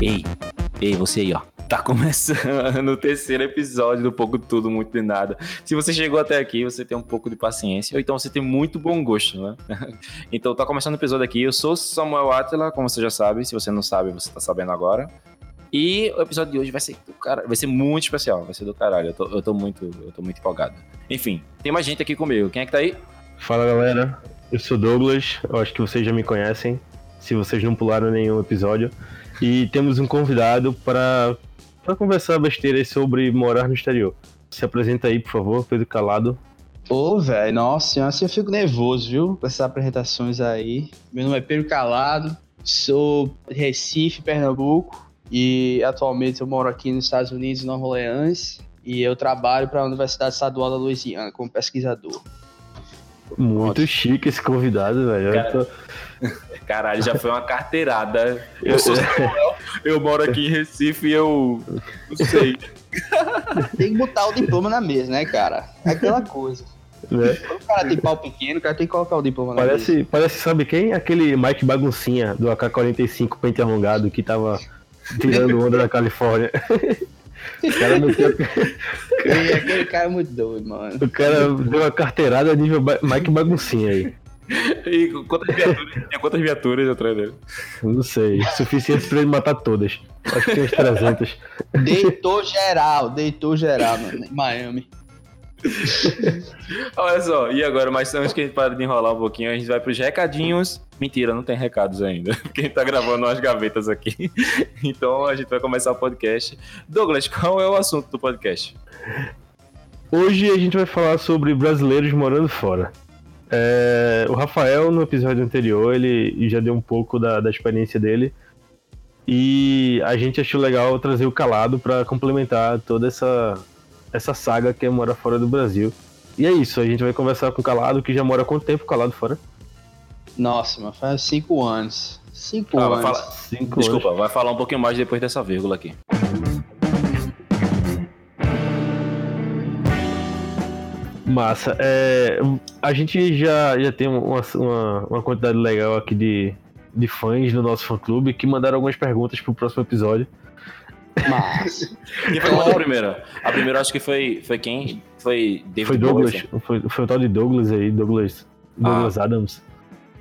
Ei, ei, você aí, ó. Tá começando o terceiro episódio do Pouco Tudo, Muito de Nada. Se você chegou até aqui, você tem um pouco de paciência, ou então você tem muito bom gosto, né? Então tá começando o episódio aqui. Eu sou Samuel Atila, como você já sabe. Se você não sabe, você tá sabendo agora. E o episódio de hoje vai ser do cara, vai ser muito especial, vai ser do caralho. Eu tô, eu tô muito, eu tô muito empolgado. Enfim, tem mais gente aqui comigo. Quem é que tá aí? Fala galera, eu sou Douglas, eu acho que vocês já me conhecem, se vocês não pularam nenhum episódio. E temos um convidado para conversar besteiras sobre morar no exterior. Se apresenta aí, por favor, Pedro Calado. Ô, velho, nossa assim eu fico nervoso, viu? Com essas apresentações aí. Meu nome é Pedro Calado, sou Recife, Pernambuco, e atualmente eu moro aqui nos Estados Unidos, em Nova Orleans, e eu trabalho para a Universidade Estadual da Louisiana como pesquisador. Muito Nossa. chique esse convidado, velho. Cara, tô... Caralho, já foi uma carteirada. Eu, sou eu moro aqui em Recife e eu não sei. Tem que botar o diploma na mesa, né, cara? É aquela coisa. Né? Quando o cara tem pau pequeno, o cara tem que colocar o diploma parece, na mesa. Parece, sabe quem? Aquele Mike Baguncinha do AK-47 pente alongado que tava tirando onda da Califórnia. O cara meteu. aquele cara é muito doido, mano. O cara deu uma carteirada nível Mike Baguncinha aí. E quantas viaturas, tinha quantas viaturas atrás dele? Não sei. Suficiente pra ele matar todas. Acho que tem uns 300. Deitou geral, deitou geral, mano, em Miami. Olha só, e agora, mas antes que a gente pare de enrolar um pouquinho, a gente vai pros recadinhos. Mentira, não tem recados ainda, porque a gente tá gravando umas gavetas aqui. Então a gente vai começar o podcast. Douglas, qual é o assunto do podcast? Hoje a gente vai falar sobre brasileiros morando fora. É, o Rafael, no episódio anterior, ele já deu um pouco da, da experiência dele. E a gente achou legal trazer o Calado para complementar toda essa, essa saga que é mora fora do Brasil. E é isso, a gente vai conversar com o Calado, que já mora há quanto tempo Calado fora? Nossa, mas faz cinco anos. Cinco ah, anos. Vai falar... cinco Desculpa, anos. vai falar um pouquinho mais depois dessa vírgula aqui. Massa. É, a gente já, já tem uma, uma, uma, quantidade legal aqui de, de fãs do nosso fã clube que mandaram algumas perguntas pro próximo episódio. Massa. Quem foi a primeira? A primeira acho que foi, foi quem? Foi David Foi Douglas. Foi, foi o tal de Douglas aí, Douglas, Douglas ah. Adams.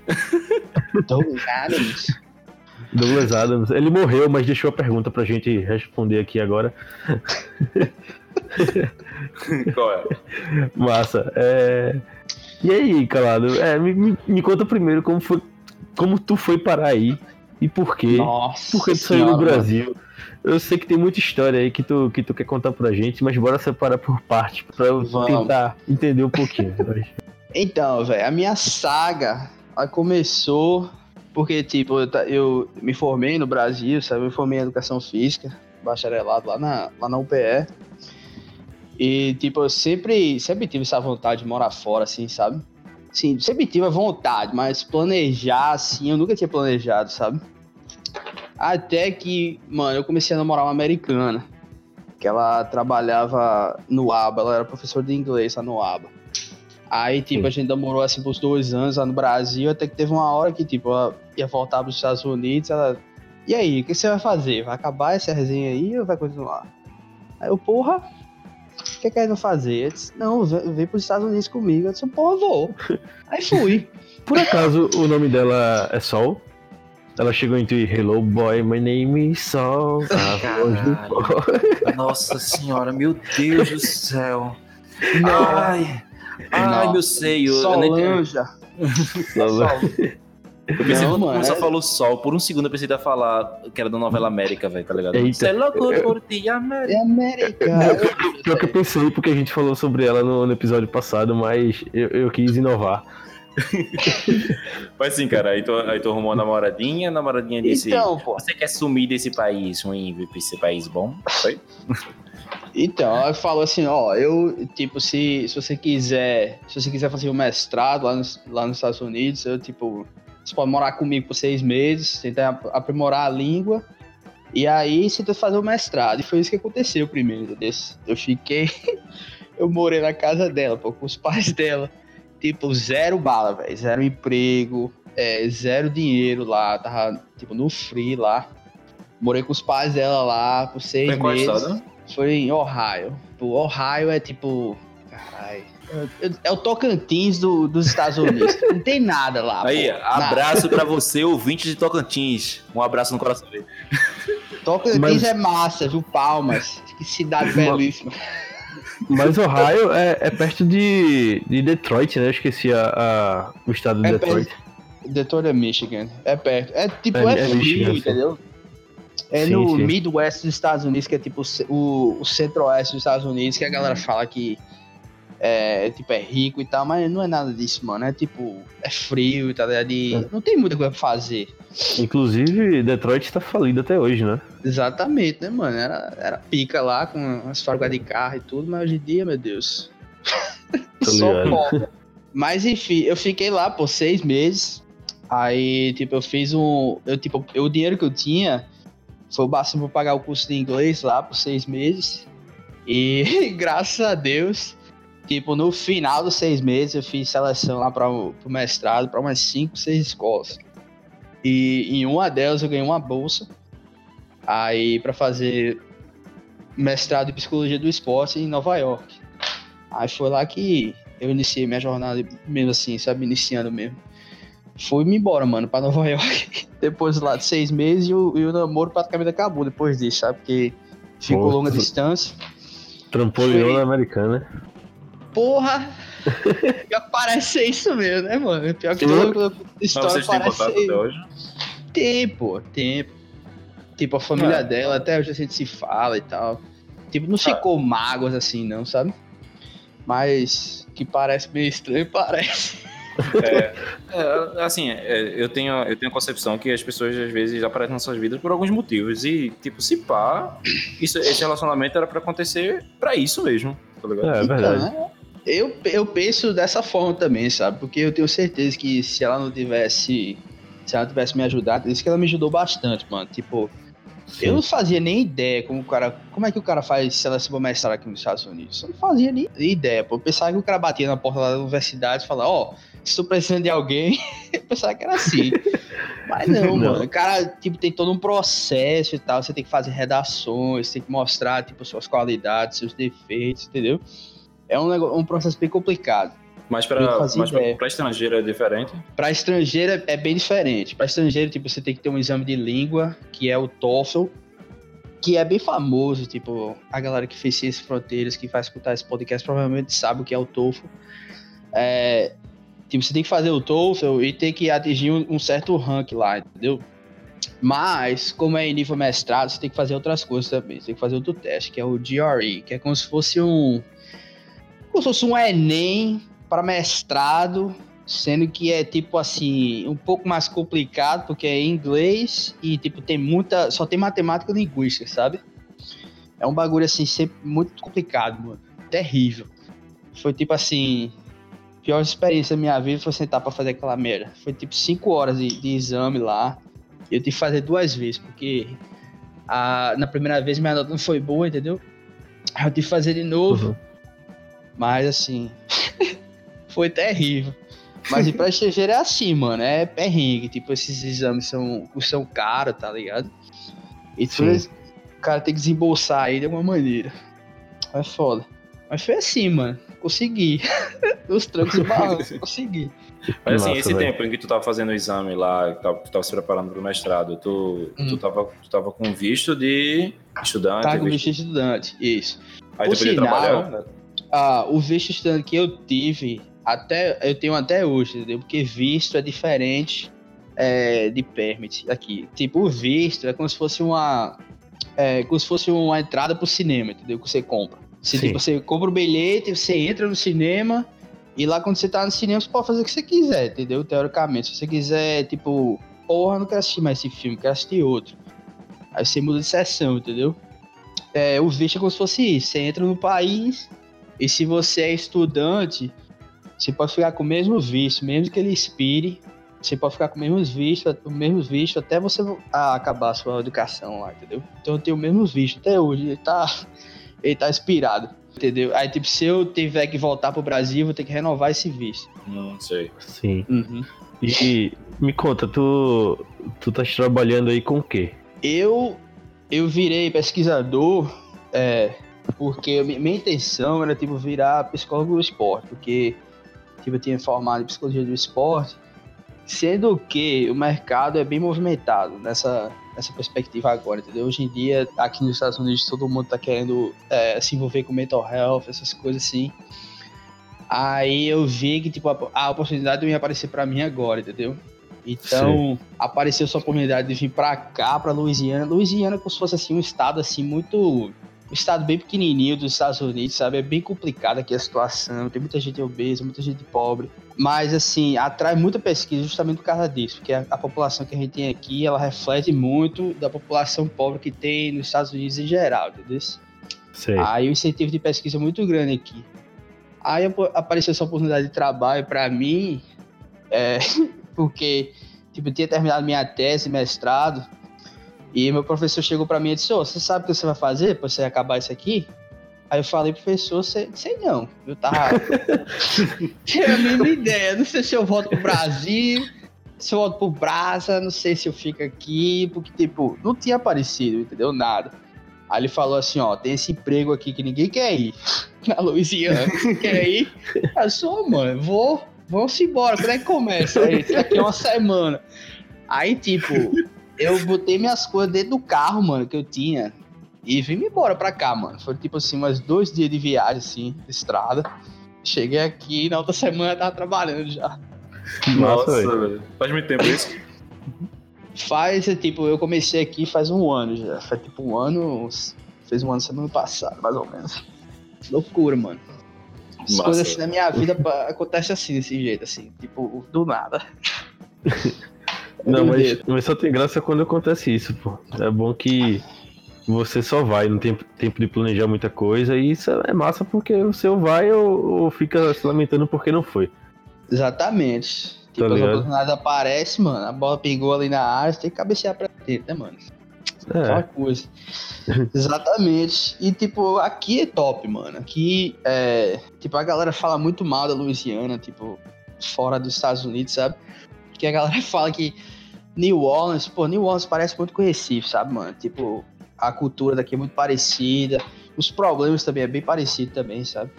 Douglas Adams. Douglas Adams. Ele morreu, mas deixou a pergunta pra gente responder aqui agora. Qual é? Massa. É... E aí, Calado? É, me, me, conta primeiro como foi, como tu foi parar aí e por quê? Nossa por que tu saiu do Brasil? Eu sei que tem muita história aí que tu, que tu quer contar pra gente, mas bora separar por parte pra eu Vamos. tentar entender um pouquinho. então, velho, a minha saga começou porque, tipo, eu, eu, me formei no Brasil, sabe? Eu me formei em Educação Física, bacharelado lá na, lá na UPE. E, tipo, eu sempre, sempre tive essa vontade de morar fora, assim, sabe? Sim, sempre tive a vontade, mas planejar, assim, eu nunca tinha planejado, sabe? Até que, mano, eu comecei a namorar uma americana. Que ela trabalhava no ABA, ela era professora de inglês lá no ABA. Aí, tipo, Sim. a gente demorou, assim, por dois anos lá no Brasil, até que teve uma hora que, tipo, ela ia voltar para os Estados Unidos, ela... E aí, o que você vai fazer? Vai acabar essa resenha aí ou vai continuar? Aí eu, porra, o que é que vai fazer? Eu disse, não, vem, para os Estados Unidos comigo. Eu disse, porra, vou. Aí fui. Por acaso o nome dela é Sol? Ela chegou em tu Hello boy, my name is Sol. Nossa senhora, meu Deus do céu. Ai, ai, meu seio. Solanja. Solanja. Eu pensei não, quando você é... falou sol, por um segundo eu pensei que ia falar que era da novela América, velho, tá ligado? Eita. é louco por ti, América. É América. Pior que eu pensei, porque a gente falou sobre ela no, no episódio passado, mas eu, eu quis inovar. mas sim, cara, aí tu, aí tu arrumou uma namoradinha, a namoradinha disse: então, pô. Você quer sumir desse país ruim pra esse país bom? Foi? Então, ela falou assim, ó, eu, tipo, se, se você quiser, se você quiser fazer um mestrado lá nos, lá nos Estados Unidos, eu, tipo, você pode morar comigo por seis meses, tentar aprimorar a língua. E aí que fazer o mestrado. E foi isso que aconteceu primeiro. Eu fiquei. eu morei na casa dela, pô, com os pais dela. Tipo, zero bala, velho. Zero emprego, é, zero dinheiro lá. Tava, tipo, no free lá. Morei com os pais dela lá por seis Foi meses. estado? Foi em Ohio. O Ohio é tipo. Caralho. É, é o Tocantins do- dos Estados Unidos. Não tem nada lá. Aí, pô, nada. abraço pra você, ouvinte de Tocantins. Um abraço no coração dele. Tocantins Mas- é massa, viu? Palmas. Que cidade belíssima. Mas Ohio é, é perto de, de Detroit, né? Eu esqueci a, a- o estado de É Detroit. Detroit é Michigan. É perto. É tipo, É- é, é frio, Michigan, entendeu? É Sim, no sim. Midwest dos Estados Unidos, que é tipo o o, centro-oeste dos Estados Unidos, que a galera fala que é, tipo, é rico e tal, mas não é nada disso, mano. É tipo, é frio, tá? E É. não tem muita coisa pra fazer. Inclusive, Detroit tá falido até hoje, né? Exatamente, né, mano? Era, era pica lá, com as fábricas de carro e tudo, mas hoje em dia, meu Deus. Só pó. Mas enfim, eu fiquei lá por seis meses. Aí, tipo, eu fiz um. Eu, tipo, eu- o dinheiro que eu tinha foi o bastante pra pagar o curso de inglês lá por seis meses. E graças a Deus, tipo, no final dos seis meses eu fiz seleção lá para o mestrado, para umas cinco, seis escolas. E em uma delas eu ganhei uma bolsa. Aí, para fazer mestrado em psicologia do esporte em Nova York. Aí foi lá que eu iniciei minha jornada, mesmo assim, sabe? Iniciando mesmo. Fui-me embora, mano, pra Nova York. Depois lá de seis meses e o, e o namoro praticamente acabou depois disso, sabe? Porque ficou longa distância. Trampolinou Foi. na americana. Porra! Pior que parece ser isso mesmo, né, mano? Pior que toda Mas história vocês têm parece ser. até hoje? Tem, pô, tempo. Tipo, a família É. dela, até hoje a gente se fala e tal. Tipo, não Ah. ficou mágoas assim, não, sabe? Mas que parece meio estranho, parece. É, assim, é, eu, tenho, eu tenho a concepção que as pessoas às vezes aparecem nas suas vidas por alguns motivos. E, tipo, se pá, isso, esse relacionamento era pra acontecer pra isso mesmo, tá ligado? É, é verdade. Então, né? Eu, eu penso dessa forma também, sabe? Porque eu tenho certeza que se ela não tivesse. Se ela tivesse me ajudado, isso que ela me ajudou bastante, mano. Tipo, Sim. eu não fazia nem ideia como o cara. Como é que o cara faz seleção pra mestrado aqui nos Estados Unidos? Eu não fazia nem ideia, pô. Eu pensava que o cara batia na porta lá da universidade e falava, ó, se tu de alguém, eu pensava que era assim. Mas não, Não. mano. O cara, tipo, tem todo um processo e tal. Você tem que fazer redações, tem que mostrar, tipo, suas qualidades, seus defeitos, entendeu? É um, negócio, um processo bem complicado. Mas, pra estrangeiro é diferente. Para estrangeiro é bem diferente. Para estrangeiro, tipo, você tem que ter um exame de língua, que é o TOEFL, que é bem famoso, tipo, a galera que fez Ciências Fronteiras, que vai escutar esse podcast, provavelmente sabe o que é o TOEFL. É, tipo, você tem que fazer o TOEFL e tem que atingir um, um certo rank lá, entendeu? Mas, como é em nível mestrado, você tem que fazer outras coisas também. Você tem que fazer outro teste, que é o GRE, que é como se fosse um. Como se fosse um Enem para mestrado, sendo que é tipo assim, um pouco mais complicado, porque é em inglês e tipo tem muita. Só tem matemática e linguística, sabe? É um bagulho assim, sempre muito complicado, mano. Terrível. Foi tipo assim. Pior experiência da minha vida foi sentar pra fazer aquela merda. Foi tipo 5 horas de, de exame lá. Eu tive que fazer duas vezes, porque a, na primeira vez minha nota não foi boa, entendeu? Aí eu tive que fazer de novo. Uhum. Mas assim, foi terrível. Mas e pra estrangeiro é assim, mano, é perrengue. Tipo, esses exames são, são caros, tá ligado? E tudo Sim. isso- o cara tem que desembolsar aí de alguma maneira. É foda. Mas foi assim, mano. Consegui. Os trancos e barrancos, consegui. Mas assim, Massa, esse velho. tempo em que tu tava fazendo o exame lá, que tava- tu tava se preparando pro mestrado, tu, Hum. tu, tava, tu tava com visto de estudante, Tá com visto- de estudante, isso. aí tu por podia sinal, trabalhar, né? Ah, o visto estudante que eu tive, até eu tenho até hoje, entendeu? Porque visto é diferente é, de permit aqui. Tipo, o visto é como se fosse uma. É, como se fosse uma entrada pro cinema, entendeu? Que você compra. Você, tipo, você compra o bilhete, você entra no cinema, e lá quando você tá no cinema, você pode fazer o que você quiser, entendeu? Teoricamente. Se você quiser, tipo, porra, não quero assistir mais esse filme, quero assistir outro. Aí você muda de sessão, entendeu? É, o visto é como se fosse isso. Você entra no país, e se você é estudante, você pode ficar com o mesmo visto, mesmo que ele expire. Você pode ficar com o mesmo visto, o mesmo visto até você ah, acabar a sua educação lá, entendeu? Então eu tenho o mesmo visto até hoje. Ele tá, ele tá expirado, entendeu? Aí, tipo, se eu tiver que voltar pro Brasil, eu vou ter que renovar esse visto. Não sei. Sim. Uhum. E me conta, tu, tu tá trabalhando aí com o quê? Eu eu virei pesquisador é, porque minha intenção era tipo virar psicólogo do esporte, porque tipo, eu tinha formado em psicologia do esporte, sendo que o mercado é bem movimentado nessa, nessa perspectiva agora, entendeu? Hoje em dia, aqui nos Estados Unidos, todo mundo tá querendo é, se envolver com mental health, essas coisas assim. Aí eu vi que tipo, a, a oportunidade ia aparecer para mim agora, entendeu? Então, Sim. apareceu essa oportunidade de vir para cá, para Louisiana. Louisiana como se fosse assim um estado assim muito um estado bem pequenininho dos Estados Unidos, sabe? É bem complicada aqui a situação, tem muita gente obesa, muita gente pobre. Mas, assim, atrai muita pesquisa justamente por causa disso, porque a, a população que a gente tem aqui, ela reflete muito da população pobre que tem nos Estados Unidos em geral, entendeu? Sei. Aí o incentivo de pesquisa é muito grande aqui. Aí apareceu essa oportunidade de trabalho para mim, é, porque, tipo, eu tinha terminado minha tese, mestrado, e meu professor chegou para mim e disse: oh, você sabe o que você vai fazer para você acabar isso aqui? Aí eu falei, professor, sei, não. Eu tava. Tinha a mínima ideia. Não sei se eu volto pro Brasil, se eu volto pro Brasa, não sei se eu fico aqui, porque, tipo, não tinha aparecido, entendeu? Nada. Aí ele falou assim: ó, tem esse emprego aqui que ninguém quer ir. Na Louisiana. quer ir? Eu sou, mano, vou. Vamos embora. Quando é que começa? Aí, daqui uma semana. Aí, tipo, eu botei minhas coisas dentro do carro, mano, que eu tinha. E vim embora pra cá, mano. Foi tipo assim, mais dois dias de viagem, assim, de estrada. Cheguei aqui e na outra semana tava trabalhando já. Nossa, velho. Faz muito tempo isso? Faz, tipo, eu comecei aqui faz um ano já. Faz tipo um ano. Fez um ano semana passada, mais ou menos. Loucura, mano. As Massa. coisas assim na minha vida acontecem assim, desse jeito, assim, tipo, do nada. Não, mas, mas, só tem graça quando acontece isso, pô. É bom que você só vai, não tem tempo de planejar muita coisa, e isso é massa porque o seu vai ou, ou fica se lamentando porque não foi. Exatamente. Tipo, tá as oportunidades aparecem, mano, a bola pegou ali na área, você tem que cabecear pra dentro, né, mano? É. Aquela coisa. Exatamente. E, tipo, aqui é top, mano. Aqui, é... Tipo, a galera fala muito mal da Louisiana, tipo, fora dos Estados Unidos, sabe? Porque a galera fala que New Orleans, pô, New Orleans parece muito com Recife, sabe, mano? Tipo, a cultura daqui é muito parecida, os problemas também é bem parecido também, sabe?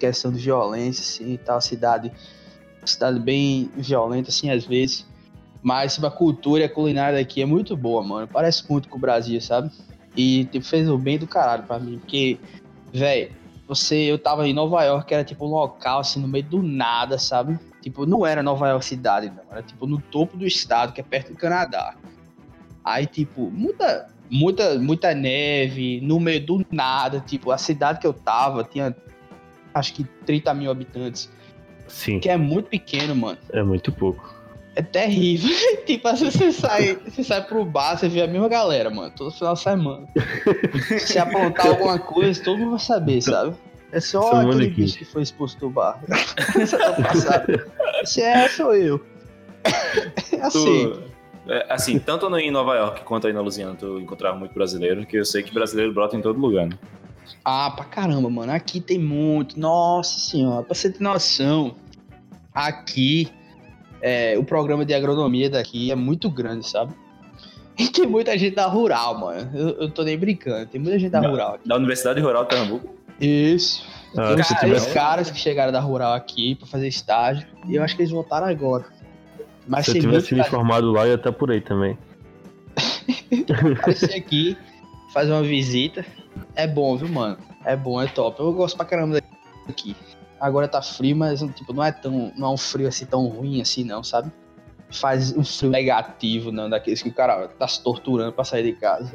questão de violência, assim, e tal, cidade, cidade bem violenta, assim, às vezes. Mas tipo, a cultura e a culinária daqui é muito boa, mano. Parece muito com o Brasil, sabe? E tipo, fez o bem do caralho pra mim, porque, velho, você, eu tava em Nova York, era tipo um local, assim, no meio do nada, sabe? Tipo, não era Nova York cidade, não. Era tipo no topo do estado, que é perto do Canadá. Aí, tipo, muita, muita, muita neve, no meio do nada. Tipo, a cidade que eu tava tinha acho que 30 mil habitantes. Sim. Que é muito pequeno, mano. É muito pouco. É terrível. tipo, vezes você sai, você sai pro bar, você vê a mesma galera, mano. Todo final de semana. Se apontar alguma coisa, todo mundo vai saber, sabe? É só Semana aquele aqui. bicho que foi expulso do bar. Esse é, sou eu. É assim. Tu, é, assim, tanto em Nova York quanto aí na Louisiana, tu encontrava muito brasileiro, que eu sei que brasileiro brota em todo lugar, né? Ah, pra caramba, mano. Aqui tem muito. Nossa senhora, pra você ter noção, aqui é, o programa de agronomia daqui é muito grande, sabe? E tem muita gente da rural, mano. Eu, eu tô nem brincando. Tem muita gente da, da rural. Aqui. Da Universidade Rural de Pernambuco? Isso. Ah, Tem tivesse... caras que chegaram da Rural aqui pra fazer estágio. E eu acho que eles voltaram agora. Mas Se eu tivesse me formado lá, eu ia estar por aí também. Aparecer aqui, fazer uma visita. É bom, viu, mano? É bom, é top. Eu gosto pra caramba daqui. Agora tá frio, mas tipo, não é tão. Não é um frio assim tão ruim assim, não, sabe? Faz um frio negativo, não, daqueles que o cara tá se torturando pra sair de casa.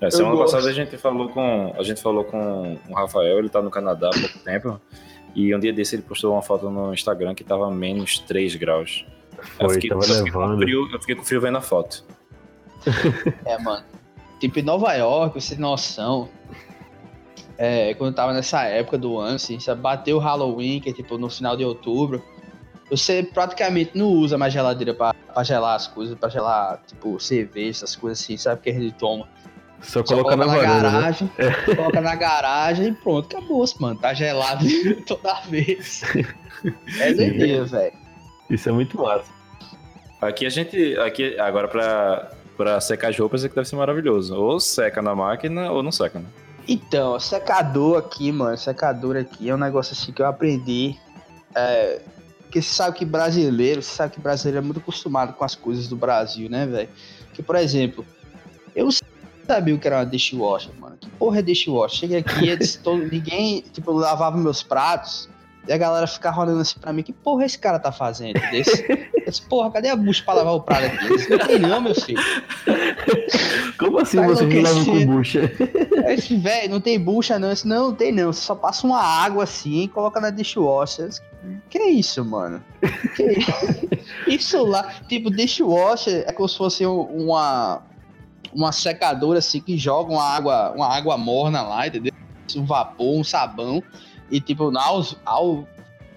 É, semana passada a gente falou com a gente falou com o Rafael, ele tá no Canadá há pouco tempo. E um dia desse ele postou uma foto no Instagram que tava menos 3 graus. Foi, eu fiquei, tava eu fiquei com frio, eu fiquei com frio vendo a foto. É, mano. Tipo, em Nova York, você tem noção. É, quando eu tava nessa época do ano, assim, você bateu o Halloween, que é tipo no final de outubro. Você praticamente não usa mais geladeira pra, pra gelar as coisas, pra gelar, tipo, cerveja, essas coisas assim, sabe? Que a gente toma. Só, Só coloca, na, na varanda, né? garagem, né? coloca na garagem e pronto, acabou, mano. Tá gelado toda vez. É doideira, velho. Isso é muito massa. Aqui a gente. Aqui, agora pra, pra secar as roupas é que deve ser maravilhoso. Ou seca na máquina ou não seca, né? Então, secador aqui, mano, secador aqui é um negócio assim que eu aprendi. É, porque você sabe que brasileiro, você sabe que brasileiro é muito acostumado com as coisas do Brasil, né, velho? Que, por exemplo, eu sabia o que era uma dishwasher, mano. Que porra é dishwasher? Cheguei aqui, eles, todo, ninguém, tipo, lavava meus pratos. E a galera ficava olhando assim pra mim, que porra esse cara tá fazendo? Desse? Eu disse, porra, cadê a bucha pra lavar o prato aqui? Eu disse, não tem não, meu filho. Como assim Tá você não lava com bucha? Velho, não tem bucha não. Disse, não, não tem não. Você só passa uma água assim e coloca na dishwasher. Disse, que isso, mano? Que isso? isso lá, tipo, dishwasher é como se fosse um- uma, uma secadora assim que joga uma água, uma água morna lá, entendeu? Um vapor, um sabão. E tipo, aos, ao,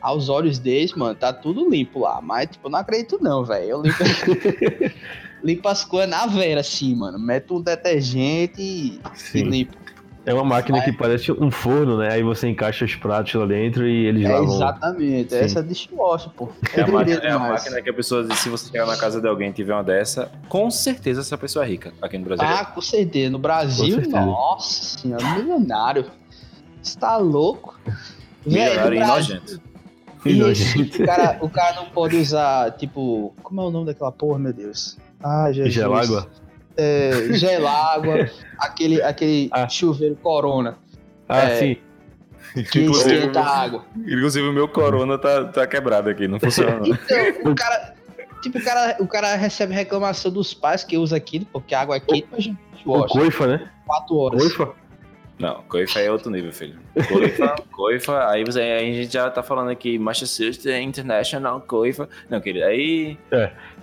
aos olhos deles, mano, tá tudo limpo lá. Mas, tipo, não acredito não, velho. Eu limpo, limpo as coisas na vera, assim, mano. Meto um detergente e, e limpo. É uma máquina que parece um forno, né? Aí você encaixa os pratos lá dentro e eles É lavam. exatamente, Sim. essa é dishwasher, pô. É a, máquina, é a máquina que a pessoa diz, se você chegar na casa de alguém e tiver uma dessa, com certeza essa pessoa é rica aqui no Brasil. Ah, com certeza. No Brasil, certeza. nossa senhora, milionário. Você tá louco? Milionário e. E Isso, nojento. o cara, o cara não pode usar, tipo. Como é o nome daquela porra, meu Deus? Ah, Jesus. Gelágua? É, gelágua, aquele, aquele Ah. chuveiro corona Ah, É. sim. que Inclusive, esquenta a água. Inclusive o meu corona tá, tá quebrado aqui, não funciona. não. Então, o cara. Tipo, o cara, o cara recebe reclamação dos pais que usa aquilo, porque a água é quente, mas O dishwasher, coifa, né? 4 horas. Coifa? Não, coifa é outro nível, filho. Coifa, coifa, aí, você, aí a gente já tá falando aqui Massachusetts International Coifa. Não, querido, aí.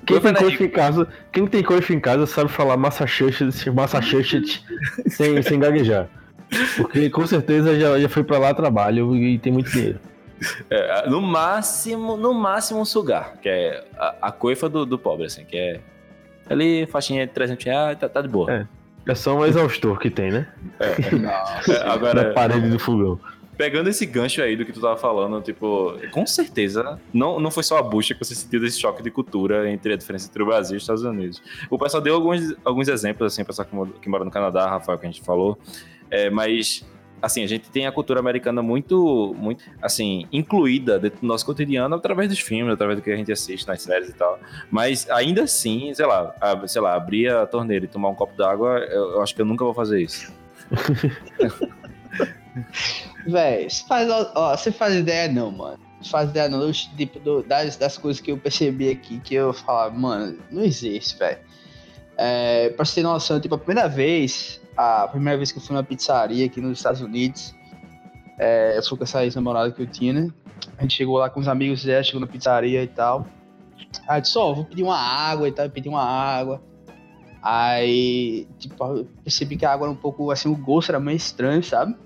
Quem Coifa tem é coifa em casa, quem tem coifa em casa sabe falar Massachusetts, Massachusetts sem, sem gaguejar. Porque com certeza já, já foi pra lá trabalho e tem muito dinheiro. É, no máximo, no máximo um sugar, que é a, a coifa do, do pobre, assim, que é. Ali, faixinha de 300 reais, tá, tá de boa. É. É só um exaustor que tem, né? Nossa. É, Agora, Na parede do fogão. pegando esse gancho aí do que tu tava falando, tipo, com certeza, não, não foi só a bucha que você sentiu desse choque de cultura entre a diferença entre o Brasil e os Estados Unidos. O pessoal deu alguns, alguns exemplos, assim, o pessoal que, mora- que mora no Canadá, Rafael, que a gente falou, é, mas, assim, a gente tem a cultura americana muito, muito, assim, incluída dentro do nosso cotidiano através dos filmes, através do que a gente assiste nas séries e tal, mas ainda assim, sei lá, a- sei lá, abrir a torneira e tomar um copo d'água, eu, eu acho que eu nunca vou fazer isso. Véi, você faz, ó, você faz ideia não, mano. Você faz ideia não, tipo, do- das, das coisas que eu percebi aqui, que eu falava, mano, não existe, velho. É, pra você ter noção, tipo, a primeira vez, a primeira vez que eu fui numa pizzaria aqui nos Estados Unidos, é, eu fui com essa ex-namorada que eu tinha, né? A gente chegou lá com os amigos dela, chegou na pizzaria e tal. Aí eu disse, ó, vou pedir uma água e tal, eu pedi uma água. Aí, tipo, eu percebi que a água era um pouco, assim, o gosto era meio estranho, sabe?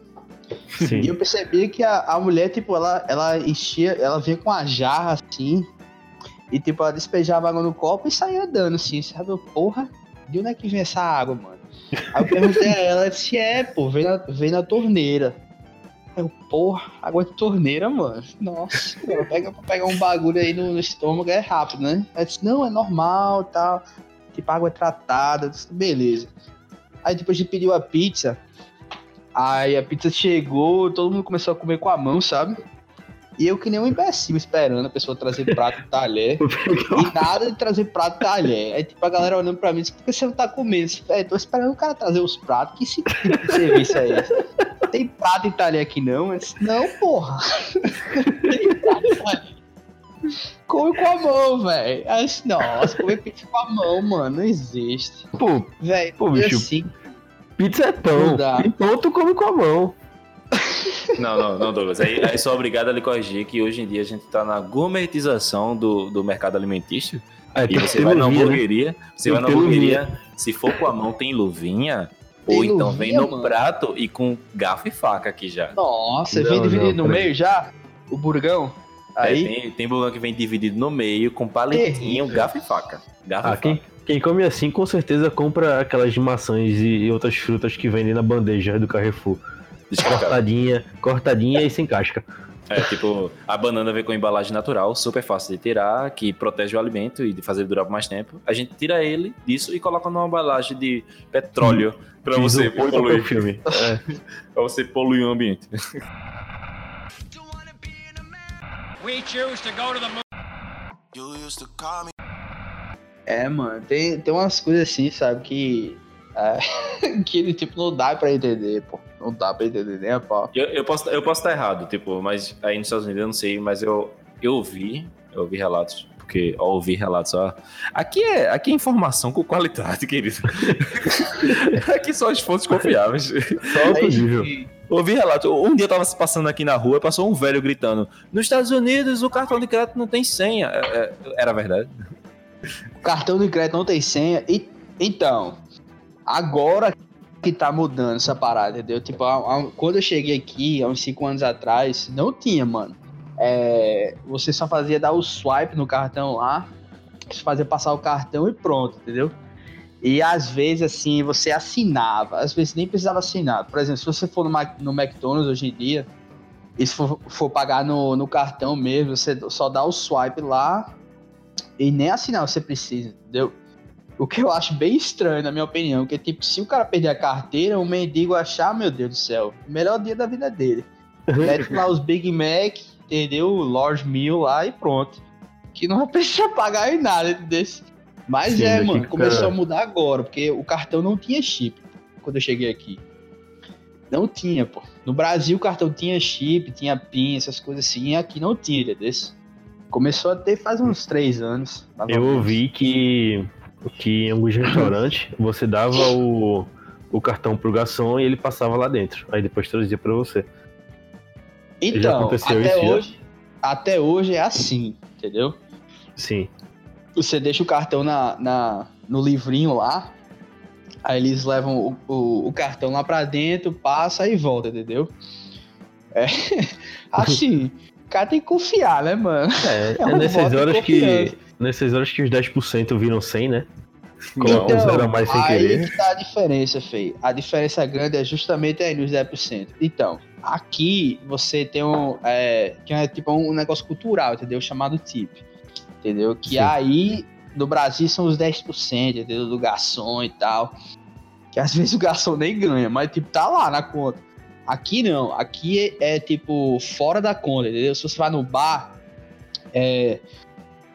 E Sim. eu percebi que a, a mulher, tipo, ela, ela enchia, ela vinha com a jarra assim, e tipo, ela despejava água no copo e saía andando, assim, sabe? Eu, porra, de onde é que vem essa água, mano? Aí eu perguntei a ela, disse, é, pô, vem na, vem na torneira. Aí eu, porra, água de torneira, mano. Nossa, cara, pega pra pegar um bagulho aí no, no estômago é rápido, né? Ela disse, não, é normal tal. Tipo, a água é tratada, disse, beleza. Aí depois de pedir a pizza, Aí a pizza chegou, todo mundo começou a comer com a mão, sabe? E eu que nem um imbecil esperando a pessoa trazer prato e talher. E nada de trazer prato e talher. Aí tipo a galera olhando pra mim, disse, por que você não tá comendo? Eu disse, "É, tô esperando o cara trazer os pratos. Que tipo de serviço é esse? Tem prato e talher aqui não? Eu disse, não, porra. Tem prato e talher. Come com a mão, velho. Nossa, comer pizza com a mão, mano, não existe. Pô, Velho, Pô, bicho, assim, pizza é pão. E pão tu come com a mão. Não, não, não, Douglas. Aí, aí sou obrigado a lhe corrigir que hoje em dia a gente tá na gourmetização do, do mercado alimentício. É, E você vai na né? hamburgueria, você Tem vai na hamburgueria, se for com a mão tem luvinha, Tem ou então vem luvinha, no mano? prato e com garfo e faca aqui já. Nossa, Não, vem dividido não, no meio já? O burgão? Aí, É, tem, tem burgão que vem dividido no meio, com palitinho, Terrível. garfo e faca. Garfo Ah, e quem, faca. quem come assim com certeza compra aquelas maçãs e, e outras frutas que vendem na bandeja do Carrefour. Cortadinha, cortadinha e sem casca. É, tipo, a banana vem com embalagem natural, super fácil de tirar, que protege o alimento e de fazer durar por mais tempo. A gente tira ele disso e coloca numa embalagem de petróleo pra você poluir. filme. É. pra você poluir o ambiente. É, mano, tem, tem umas coisas assim, sabe, que. É, que tipo, não dá pra entender, pô. Não dá pra entender nem a pau. Eu, eu posso eu posso estar errado, tipo, mas aí nos Estados Unidos eu não sei, mas eu, eu ouvi, eu ouvi relatos, porque ó, ouvi relatos, ó. Aqui é, aqui é informação com qualidade, querido. aqui são as fontes confiáveis. Só Aí, nível. Ouvi relato. Um dia eu tava passando aqui na rua, passou um velho gritando: Nos Estados Unidos o cartão de crédito não tem senha. É, é, Era verdade. O cartão de crédito não tem senha. E, então, agora que tá mudando essa parada, entendeu? Tipo, há- há- quando eu cheguei aqui, há uns 5 anos atrás, não tinha, mano. É, você só fazia dar o swipe no cartão lá, fazia passar o cartão e pronto, entendeu? E às vezes, assim, você assinava, às vezes nem precisava assinar. Por exemplo, se você for no, Mac- no McDonald's hoje em dia, e se for, for pagar no, no cartão mesmo, você só dá o swipe lá e nem assinar você precisa, entendeu? O que eu acho bem estranho, na minha opinião, porque, tipo, se o cara perder a carteira, o mendigo achar, meu Deus do céu, o melhor dia da vida dele. Mete lá os Big Mac, entendeu? O Large Meal lá e pronto. Que não vai precisar pagar em nada desse. Mas Sim, é, mano, que começou cara- a mudar agora, porque o cartão não tinha chip quando eu cheguei aqui. Não tinha, pô. No Brasil o cartão tinha chip, tinha PIN, essas coisas assim, e aqui não tinha, desse. Começou a ter faz uns três anos. Eu ouvi que, que em alguns restaurantes você dava o, o cartão pro garçom e ele passava lá dentro. Aí depois traduzia pra você. Já Então, aconteceu até isso já? hoje, até hoje é assim, entendeu? Sim. Você deixa o cartão na, na- no livrinho lá, aí eles levam o, o- o cartão lá pra dentro, passa e volta, entendeu? É, assim, o cara tem que confiar, né, mano? É, É é nessas horas que. Nessas horas que os 10% viram 100, né? Colocam Então, zero a mais sem aí querer. que tá a diferença, feio. A diferença grande é justamente aí nos 10%. Então, aqui você tem um, é, que é tipo um negócio cultural, entendeu? Chamado tip. Entendeu? Que Sim. aí no Brasil são os 10%, entendeu? Do garçom e tal. Que às vezes o garçom nem ganha, mas tipo, tá lá na conta. Aqui não, aqui é, é, tipo fora da conta, entendeu? Se você vai no bar, é,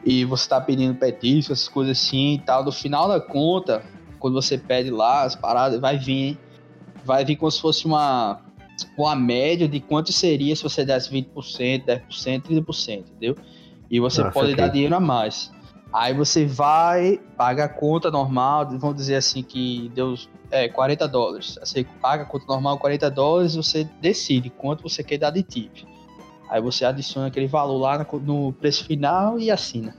e você tá pedindo petisco, essas coisas assim e tal, no final da conta, quando você pede lá as paradas, vai vir, vai vir como se fosse uma, uma média de quanto seria se você desse 20%, 10%, 30%, entendeu? E você Ah, pode dar dinheiro a mais. Aí você vai, paga a conta normal, vamos dizer assim que deu é, 40 dólares. Você paga a conta normal 40 dólares, você decide quanto você quer dar de tip. Aí você adiciona aquele valor lá no- preço final e assina.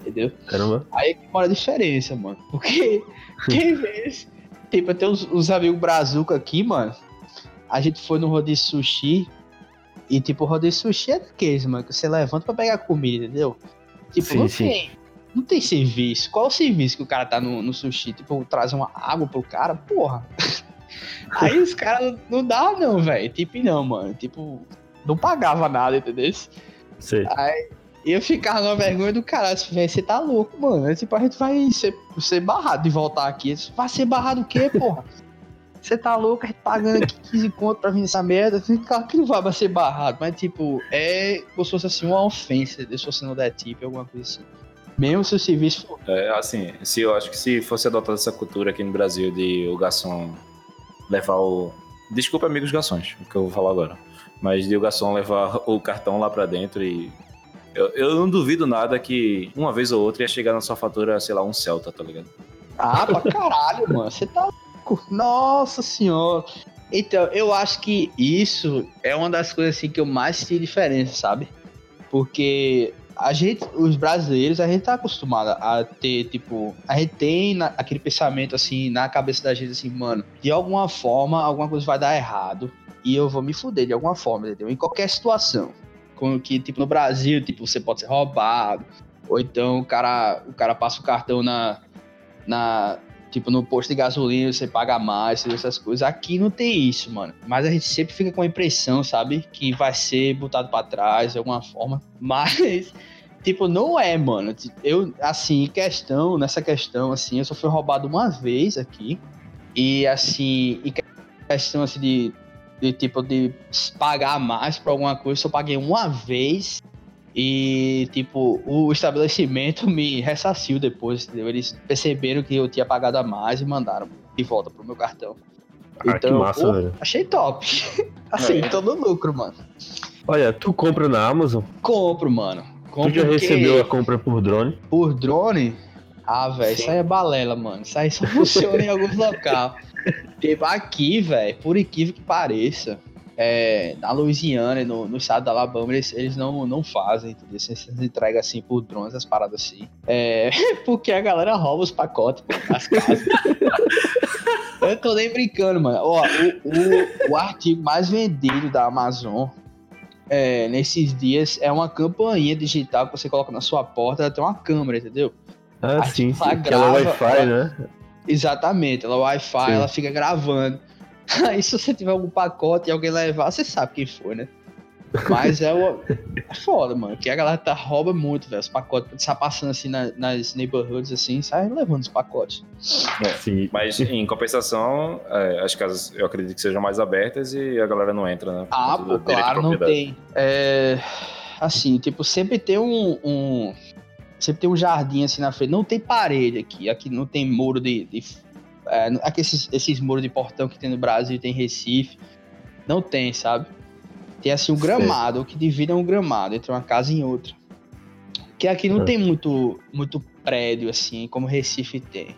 Entendeu? Caramba. Aí que mora a diferença, mano. Porque quem vez. Tipo, tem os, os amigos brazuca aqui, mano. A gente foi no rodízio sushi. E, tipo, o rodízio sushi é daqueles, mano, que você levanta pra pegar comida, entendeu? Tipo, Sim, não sim. tem. Não tem serviço. Qual o serviço que o cara tá no, no sushi? Tipo, trazer uma água pro cara? Porra. Aí os caras não dá, não, velho. Tipo, não, mano. Tipo, não pagava nada, entendeu? Sei. E eu ficava na vergonha do caralho, assim, velho, você tá louco, mano. Aí, tipo, a gente vai ser, ser barrado de voltar aqui. Disse, Vai ser barrado o quê, porra? Você tá louco, a gente pagando aqui 15 conto pra vir nessa merda. Claro que não vai ser barrado, mas tipo, é como se fosse assim uma ofensa, se você não der tip, alguma coisa assim. Mesmo se o serviço for. É, assim, se eu acho que se fosse adotada essa cultura aqui no Brasil de o garçom levar o. Desculpa, amigos garçons, o que eu vou falar agora. Mas de o garçom levar o cartão lá pra dentro e. Eu, eu não duvido nada que uma vez ou outra ia chegar na sua fatura, sei lá, um Celta, tá ligado? Ah, pra caralho, mano. Você tá. Nossa senhora. Então, eu acho que isso é uma das coisas assim que eu mais sinto diferença, sabe? Porque a gente, os brasileiros, a gente tá acostumado a ter, tipo, a gente tem na- aquele pensamento assim na cabeça da gente assim, mano, de alguma forma alguma coisa vai dar errado e eu vou me fuder de alguma forma, entendeu? Em qualquer situação. Como que, tipo, no Brasil, tipo, você pode ser roubado, ou então o cara, o cara passa o cartão na, na, Tipo, no posto de gasolina você paga mais, essas coisas. Aqui não tem isso, mano. Mas a gente sempre fica com a impressão, sabe? Que vai ser botado pra trás de alguma forma. Mas, tipo, não é, mano. Eu, assim, questão, nessa questão, assim, eu só fui roubado uma vez aqui. E, assim, questão, assim, de, de tipo, de pagar mais pra alguma coisa, eu só paguei uma vez. E, tipo, o estabelecimento me ressarciu depois, entendeu? Eles perceberam que eu tinha pagado a mais e mandaram de volta pro meu cartão. Ah, que massa, pô, velho. achei top. assim, É. tô no lucro, mano. Olha, tu compra na Amazon? Compro, mano. Compro tu já recebeu a compra por drone? por drone? Ah, velho, isso aí é balela, mano. Isso aí só funciona em alguns locais. Tipo, aqui, velho, por incrível que pareça, é, na Louisiana, e no, no estado da Alabama, eles, eles não, não fazem, entendeu? Eles entregam assim por drones, as paradas assim. É, porque a galera rouba os pacotes pô, casas. Eu tô nem brincando, mano. Ó, o, o, o artigo mais vendido da Amazon é, nesses dias é uma campainha digital que você coloca na sua porta, ela tem uma câmera, entendeu? Ah, Aí, sim, sim. ela Aquela grava, Wi-Fi, né? Exatamente, ela é Wi-Fi, Sim. ela fica gravando. Aí se você tiver algum pacote e alguém levar, você sabe quem foi, né? Mas é, o... é foda, mano. Que a galera tá, rouba muito, velho. Os pacotes, tá passando assim na- nas neighborhoods, assim, sai levando os pacotes. Sim. Mas em compensação, é, as casas eu acredito que sejam mais abertas e a galera não entra, né? Ah, pô, claro, não tem. É. Assim, tipo, sempre tem um, um- Sempre tem um jardim assim na frente. Não tem parede aqui. Aqui não tem muro de. de é, aqui esses, esses muros de portão que tem no Brasil, tem em Recife. Não tem, sabe? Tem assim um gramado, o que divide é um gramado entre uma casa e outra. Que aqui não Ah. tem muito, muito prédio, assim, como Recife tem.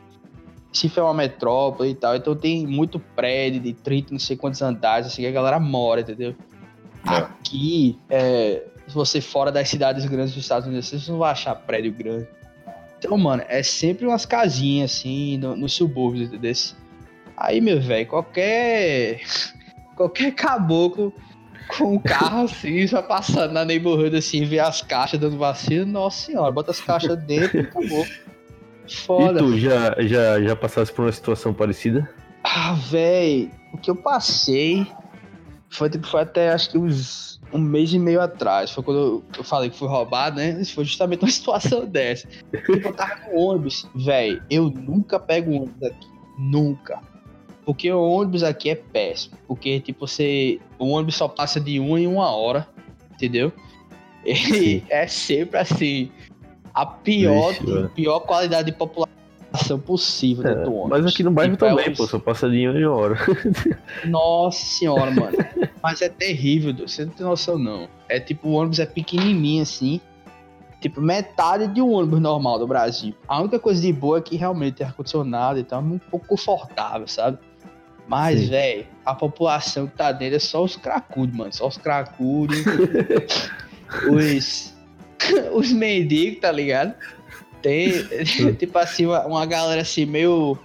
Recife é uma metrópole e tal, então tem muito prédio de 30, não sei quantos andares, assim, que a galera mora, entendeu? É. Aqui, é, você for das cidades grandes dos Estados Unidos, você não vai achar prédio grande. Então, mano, é sempre umas casinhas, assim, no, nos subúrbios desse. Aí, meu velho, qualquer. Qualquer caboclo com um carro assim, só passando na neighborhood assim, vê as caixas dando vacina, nossa senhora, bota as caixas dentro e acabou. E Foda. tu já, já, já passaste por uma situação parecida? Ah, véi, o que eu passei foi, tipo, foi até acho que uns um mês e meio atrás. Foi quando eu, falei que fui roubado, né? Foi justamente uma situação dessa. Eu tava no ônibus. Véi, eu nunca pego ônibus aqui. Nunca. Porque o ônibus aqui é péssimo. Porque, tipo, você. O ônibus só passa de uma em uma hora. Entendeu? E Sim. é sempre assim. A pior, Vixe, velho. pior qualidade de população possível dentro do ônibus. É, Mas aqui no bairro Tipo, é também, pô, só passa de uma em hora. Nossa senhora, mano. Mas é terrível, você não tem noção, não. É tipo, o ônibus é pequenininho assim. Tipo, metade de um ônibus normal do Brasil. A única coisa de boa é que realmente tem ar-condicionado e tal, é um pouco confortável, sabe? Mas, velho, a população que tá dentro é só os cracudos, mano. Só os cracudos. os. os mendigos, tá ligado? Tem, tipo assim, uma, uma galera assim, meio.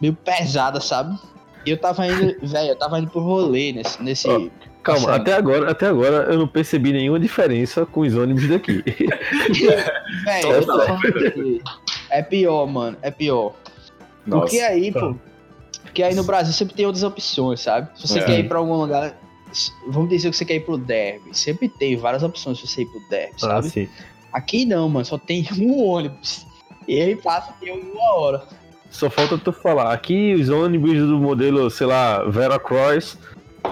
meio pesada, sabe? E eu tava indo, velho, eu tava indo pro rolê nesse. nesse Ó, Calma, até agora, até agora eu não percebi nenhuma diferença com os ônibus daqui. Velho, eu tô Total. falando que é pior, mano, é pior. Nossa. Porque aí, Tá. pô. Porque aí no Brasil sempre tem outras opções, sabe? Se você É. quer ir pra algum lugar. Vamos dizer que você quer ir pro derby. Sempre tem várias opções pra você ir pro derby, Ah, sabe? sim. Aqui não, mano, só tem um ônibus. E aí passa de uma hora. Só falta tu falar. Aqui os ônibus do modelo, sei lá, Veracruz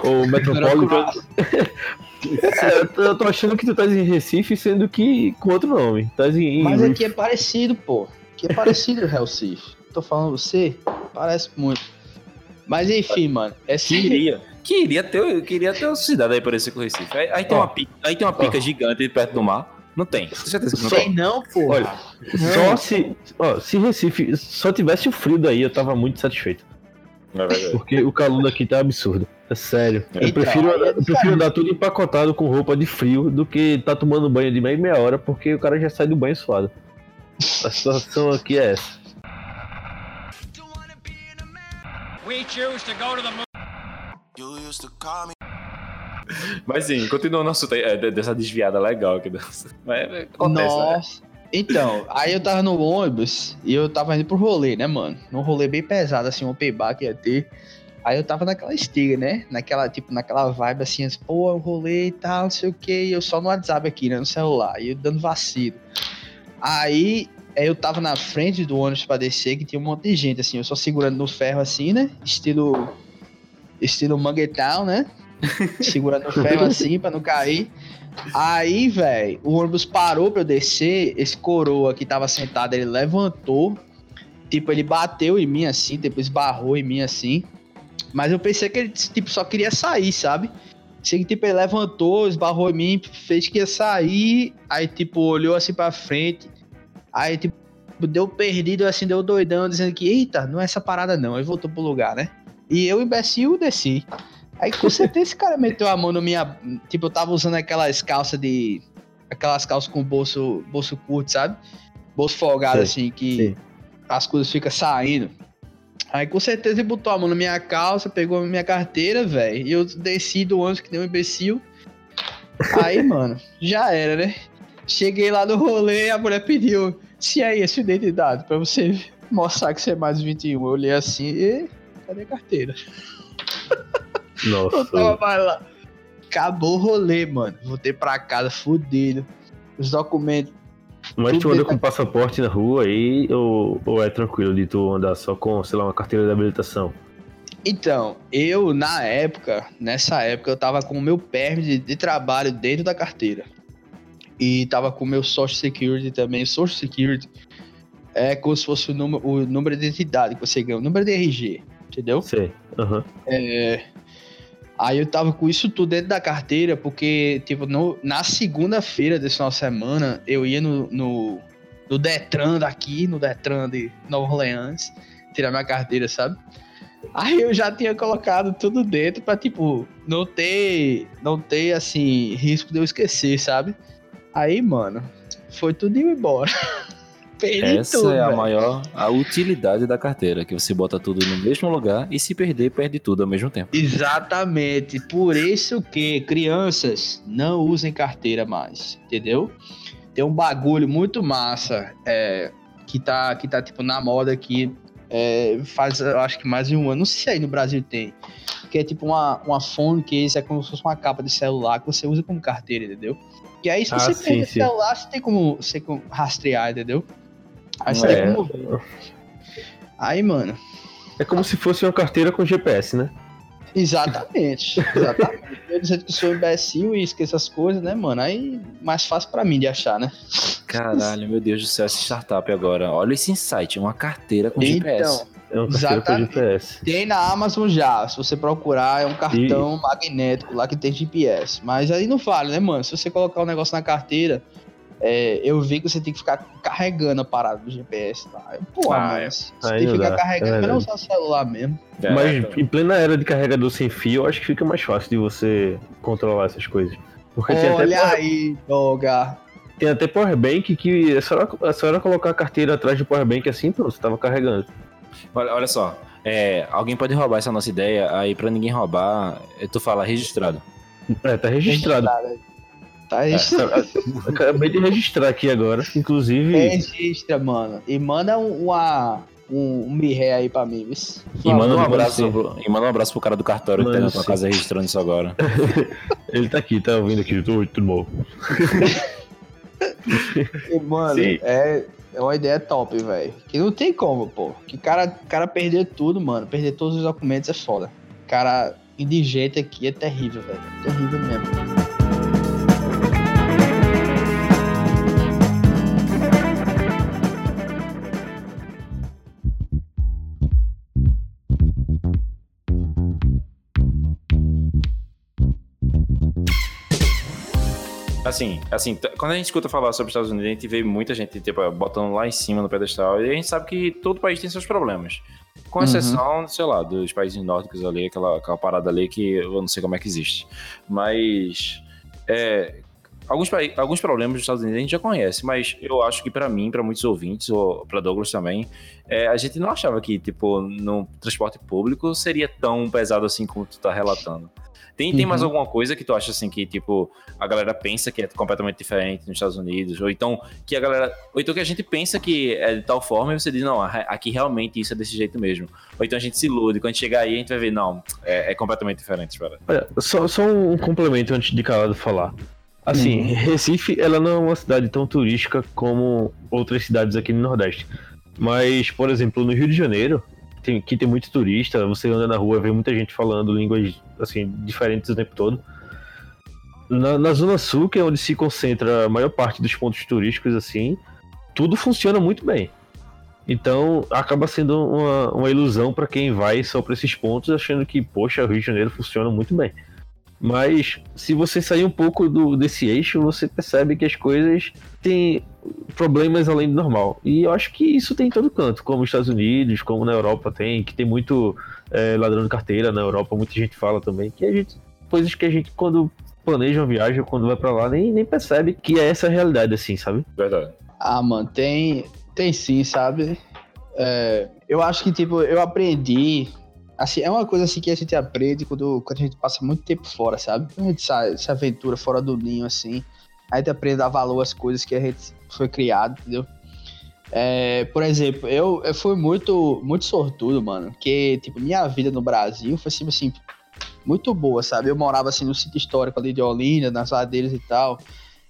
ou Metropolitan. É, eu tô- achando que tu tá em Recife, sendo que com outro nome. Tá em. Mas aqui é parecido, pô. Aqui é parecido o Recife. Tô falando você, parece muito. Mas enfim, mano. É Queria. Queria ter, queria ter uma cidade aí parecida com o Recife. Aí, aí tem, uma pica, aí tem uma pica gigante perto do mar. Não tem. Que não Sei tem. não, pô. Olha, Só se. Ó, se Recife só tivesse o frio daí, eu tava muito satisfeito. É verdade. Porque o calor daqui tá absurdo. É sério. Eu Então, prefiro, é eu prefiro andar tudo empacotado com roupa de frio do que tá tomando banho de meia e meia hora, porque o cara já sai do banho suado. A situação aqui é essa. We choose to go to the moon. You used to call me. Mas sim, continuando o é, de- dessa desviada legal aqui. dessa- é, né? Nossa. Então, aí eu tava no ônibus e eu tava indo pro rolê, né, mano? Num rolê bem pesado, assim, um open que ia ter. Aí eu tava naquela estiga, né? Naquela, tipo, naquela vibe assim, assim pô, o rolê e tal, não sei o que. Eu só no WhatsApp aqui, né? No celular. E eu dando vacilo. Aí eu tava na frente do ônibus pra descer, que tinha um monte de gente, assim, eu só segurando no ferro assim, né? Estilo. Estilo Manguetown, né? segurando no ferro assim pra não cair. Aí, velho, o ônibus parou pra eu descer. Esse coroa que tava sentado, ele levantou. Tipo, ele bateu em mim assim, depois barrou em mim assim. Mas eu pensei que ele, tipo, só queria sair, sabe? Sei que, tipo, ele levantou, esbarrou em mim, fez que ia sair. Aí, tipo, olhou assim pra frente. Aí, tipo, deu perdido, assim, deu doidão, dizendo que, eita, não é essa parada não. Aí voltou pro lugar, né? E eu, imbecil, desci. Aí com certeza esse cara meteu a mão no minha. Tipo, eu tava usando aquelas calças de. Aquelas calças com bolso, bolso curto, sabe? Bolso folgado, sim, assim, que sim. as coisas ficam saindo. Aí com certeza ele botou a mão na minha calça, pegou a minha carteira, velho. E eu desci do ônibus que nem um imbecil. Aí, mano, já era, né? Cheguei lá no rolê, a mulher pediu. Se aí, essa identidade, pra você mostrar que você é mais 21. Eu olhei assim e. Cadê a carteira? Nossa. Eu tava lá. Acabou o rolê, mano. Voltei pra casa fudido. Os documentos. Mas tu anda com passaporte na rua aí ou, ou é tranquilo de tu andar só com, sei lá, uma carteira de habilitação? Então, eu, na época, nessa época, eu tava com o meu permit de, de trabalho dentro da carteira. E tava com o meu Social Security também. Social Security é como se fosse o número, o número de identidade que você ganha, o número de RG, entendeu? Sei, aham. Uhum. É, Aí eu tava com isso tudo dentro da carteira, porque, tipo, no, na segunda-feira desse final de semana, eu ia no, no, no, Detran daqui, no Detran de Nova Orleans, tirar minha carteira, sabe? Aí eu já tinha colocado tudo dentro pra, tipo, não ter, não ter, assim, risco de eu esquecer, sabe? Aí, mano, foi tudo indo embora. Perdi Essa tudo, é a maior a utilidade da carteira, que você bota tudo no mesmo lugar e se perder, perde tudo ao mesmo tempo. Exatamente. Por isso que crianças não usem carteira mais, entendeu? Tem um bagulho muito massa é, que, tá, que tá tipo na moda aqui. É, faz, eu acho que mais de um ano, não sei se aí no Brasil tem, que é tipo uma, uma phone case, é como se fosse uma capa de celular que você usa como carteira, entendeu? E aí, se ah, você sim, o celular, você tem como você rastrear, entendeu? Aí você é. como ver. Aí, mano. É como se fosse uma carteira com GPS, né? Exatamente. Exatamente. Eu dizendo que sou imbecil e esqueço as coisas, né, mano? Aí mais fácil pra mim de achar, né? Caralho, meu Deus do céu, essa startup agora. Olha esse insight, uma carteira com então, GPS. É uma exatamente. GPS. Tem na Amazon já. Se você procurar, é um cartão e... magnético lá que tem GPS. Mas aí não vale, né, mano? Se você colocar o um negócio na carteira, é, eu vi que você tem que ficar carregando a parada do GPS. Tá? Pô, ah, mas você tem que ficar dá. carregando, é melhor usar o celular mesmo. É, mas então. em plena era de carregador sem fio, eu acho que fica mais fácil de você controlar essas coisas. Porque Olha até aí, Doga. Tem até powerbank que é só, é só era colocar a carteira atrás do powerbank assim, pronto, você tava carregando. Olha, olha só, é, alguém pode roubar essa nossa ideia, aí pra ninguém roubar, tu fala registrado. É, tá registrado. registrado. Tá é, acabei de registrar aqui agora, inclusive. Registra, mano. E manda uma, um, um mirré aí pra mim, viu? E manda um abraço, pro, e manda um abraço pro cara do cartório mano, que tá na tua casa registrando isso agora. Ele tá aqui, tá ouvindo aqui, tudo, tudo bom. e, mano, é, é uma ideia top, velho. Que não tem como, pô. Que cara, cara perder tudo, mano. Perder todos os documentos é foda. Cara indigente aqui é terrível, velho. Terrível mesmo. Assim, assim, quando a gente escuta falar sobre os Estados Unidos, a gente vê muita gente tipo, botando lá em cima no pedestal, e a gente sabe que todo país tem seus problemas. Com uhum. exceção, uhum. sei lá, dos países nórdicos ali, aquela, aquela parada ali que eu não sei como é que existe. Mas é, alguns, alguns problemas dos Estados Unidos a gente já conhece, mas eu acho que pra mim, pra muitos ouvintes, ou pra Douglas também, é, a gente não achava que, tipo, no transporte público seria tão pesado assim como tu tá relatando. Tem, tem Uhum. mais alguma coisa que tu acha assim que, tipo, a galera pensa que é completamente diferente nos Estados Unidos? Ou então que a galera. Ou então que a gente pensa que é de tal forma e você diz, não, aqui realmente isso é desse jeito mesmo. Ou então a gente se ilude, quando chegar aí a gente vai ver, não, é, é completamente diferente, espera. Olha, só, só um complemento antes de Calado falar. Assim, Recife, ela não é uma cidade tão turística como outras cidades aqui no Nordeste. Mas, por exemplo, no Rio de Janeiro, tem, que tem muito turista, você anda na rua, vê muita gente falando línguas, assim, diferentes o tempo todo. Na, na Zona Sul, que é onde se concentra a maior parte dos pontos turísticos, assim, tudo funciona muito bem. Então, acaba sendo uma, uma ilusão para quem vai só para esses pontos, achando que, poxa, o Rio de Janeiro funciona muito bem. Mas se você sair um pouco do, desse eixo, você percebe que as coisas têm problemas além do normal. E eu acho que isso tem em todo canto, como nos Estados Unidos, como na Europa tem, que tem muito eh, ladrão de carteira na Europa, muita gente fala também, que a gente. Coisas que a gente, quando planeja uma viagem ou quando vai pra lá, nem, nem percebe que é essa a realidade, assim, sabe? Verdade. Ah, mano, tem, tem sim, sabe? É, eu acho que, tipo, eu aprendi. Assim, é uma coisa assim que a gente aprende quando, quando a gente passa muito tempo fora, sabe? Quando a gente sai, se aventura fora do ninho, assim. A gente aprende a dar valor às coisas que a gente foi criado, entendeu? É, por exemplo, eu, eu fui muito, muito sortudo, mano. Porque, tipo, minha vida no Brasil foi assim, assim, muito boa, sabe? Eu morava assim no sítio histórico ali de Olinda, nas ladeiras e tal.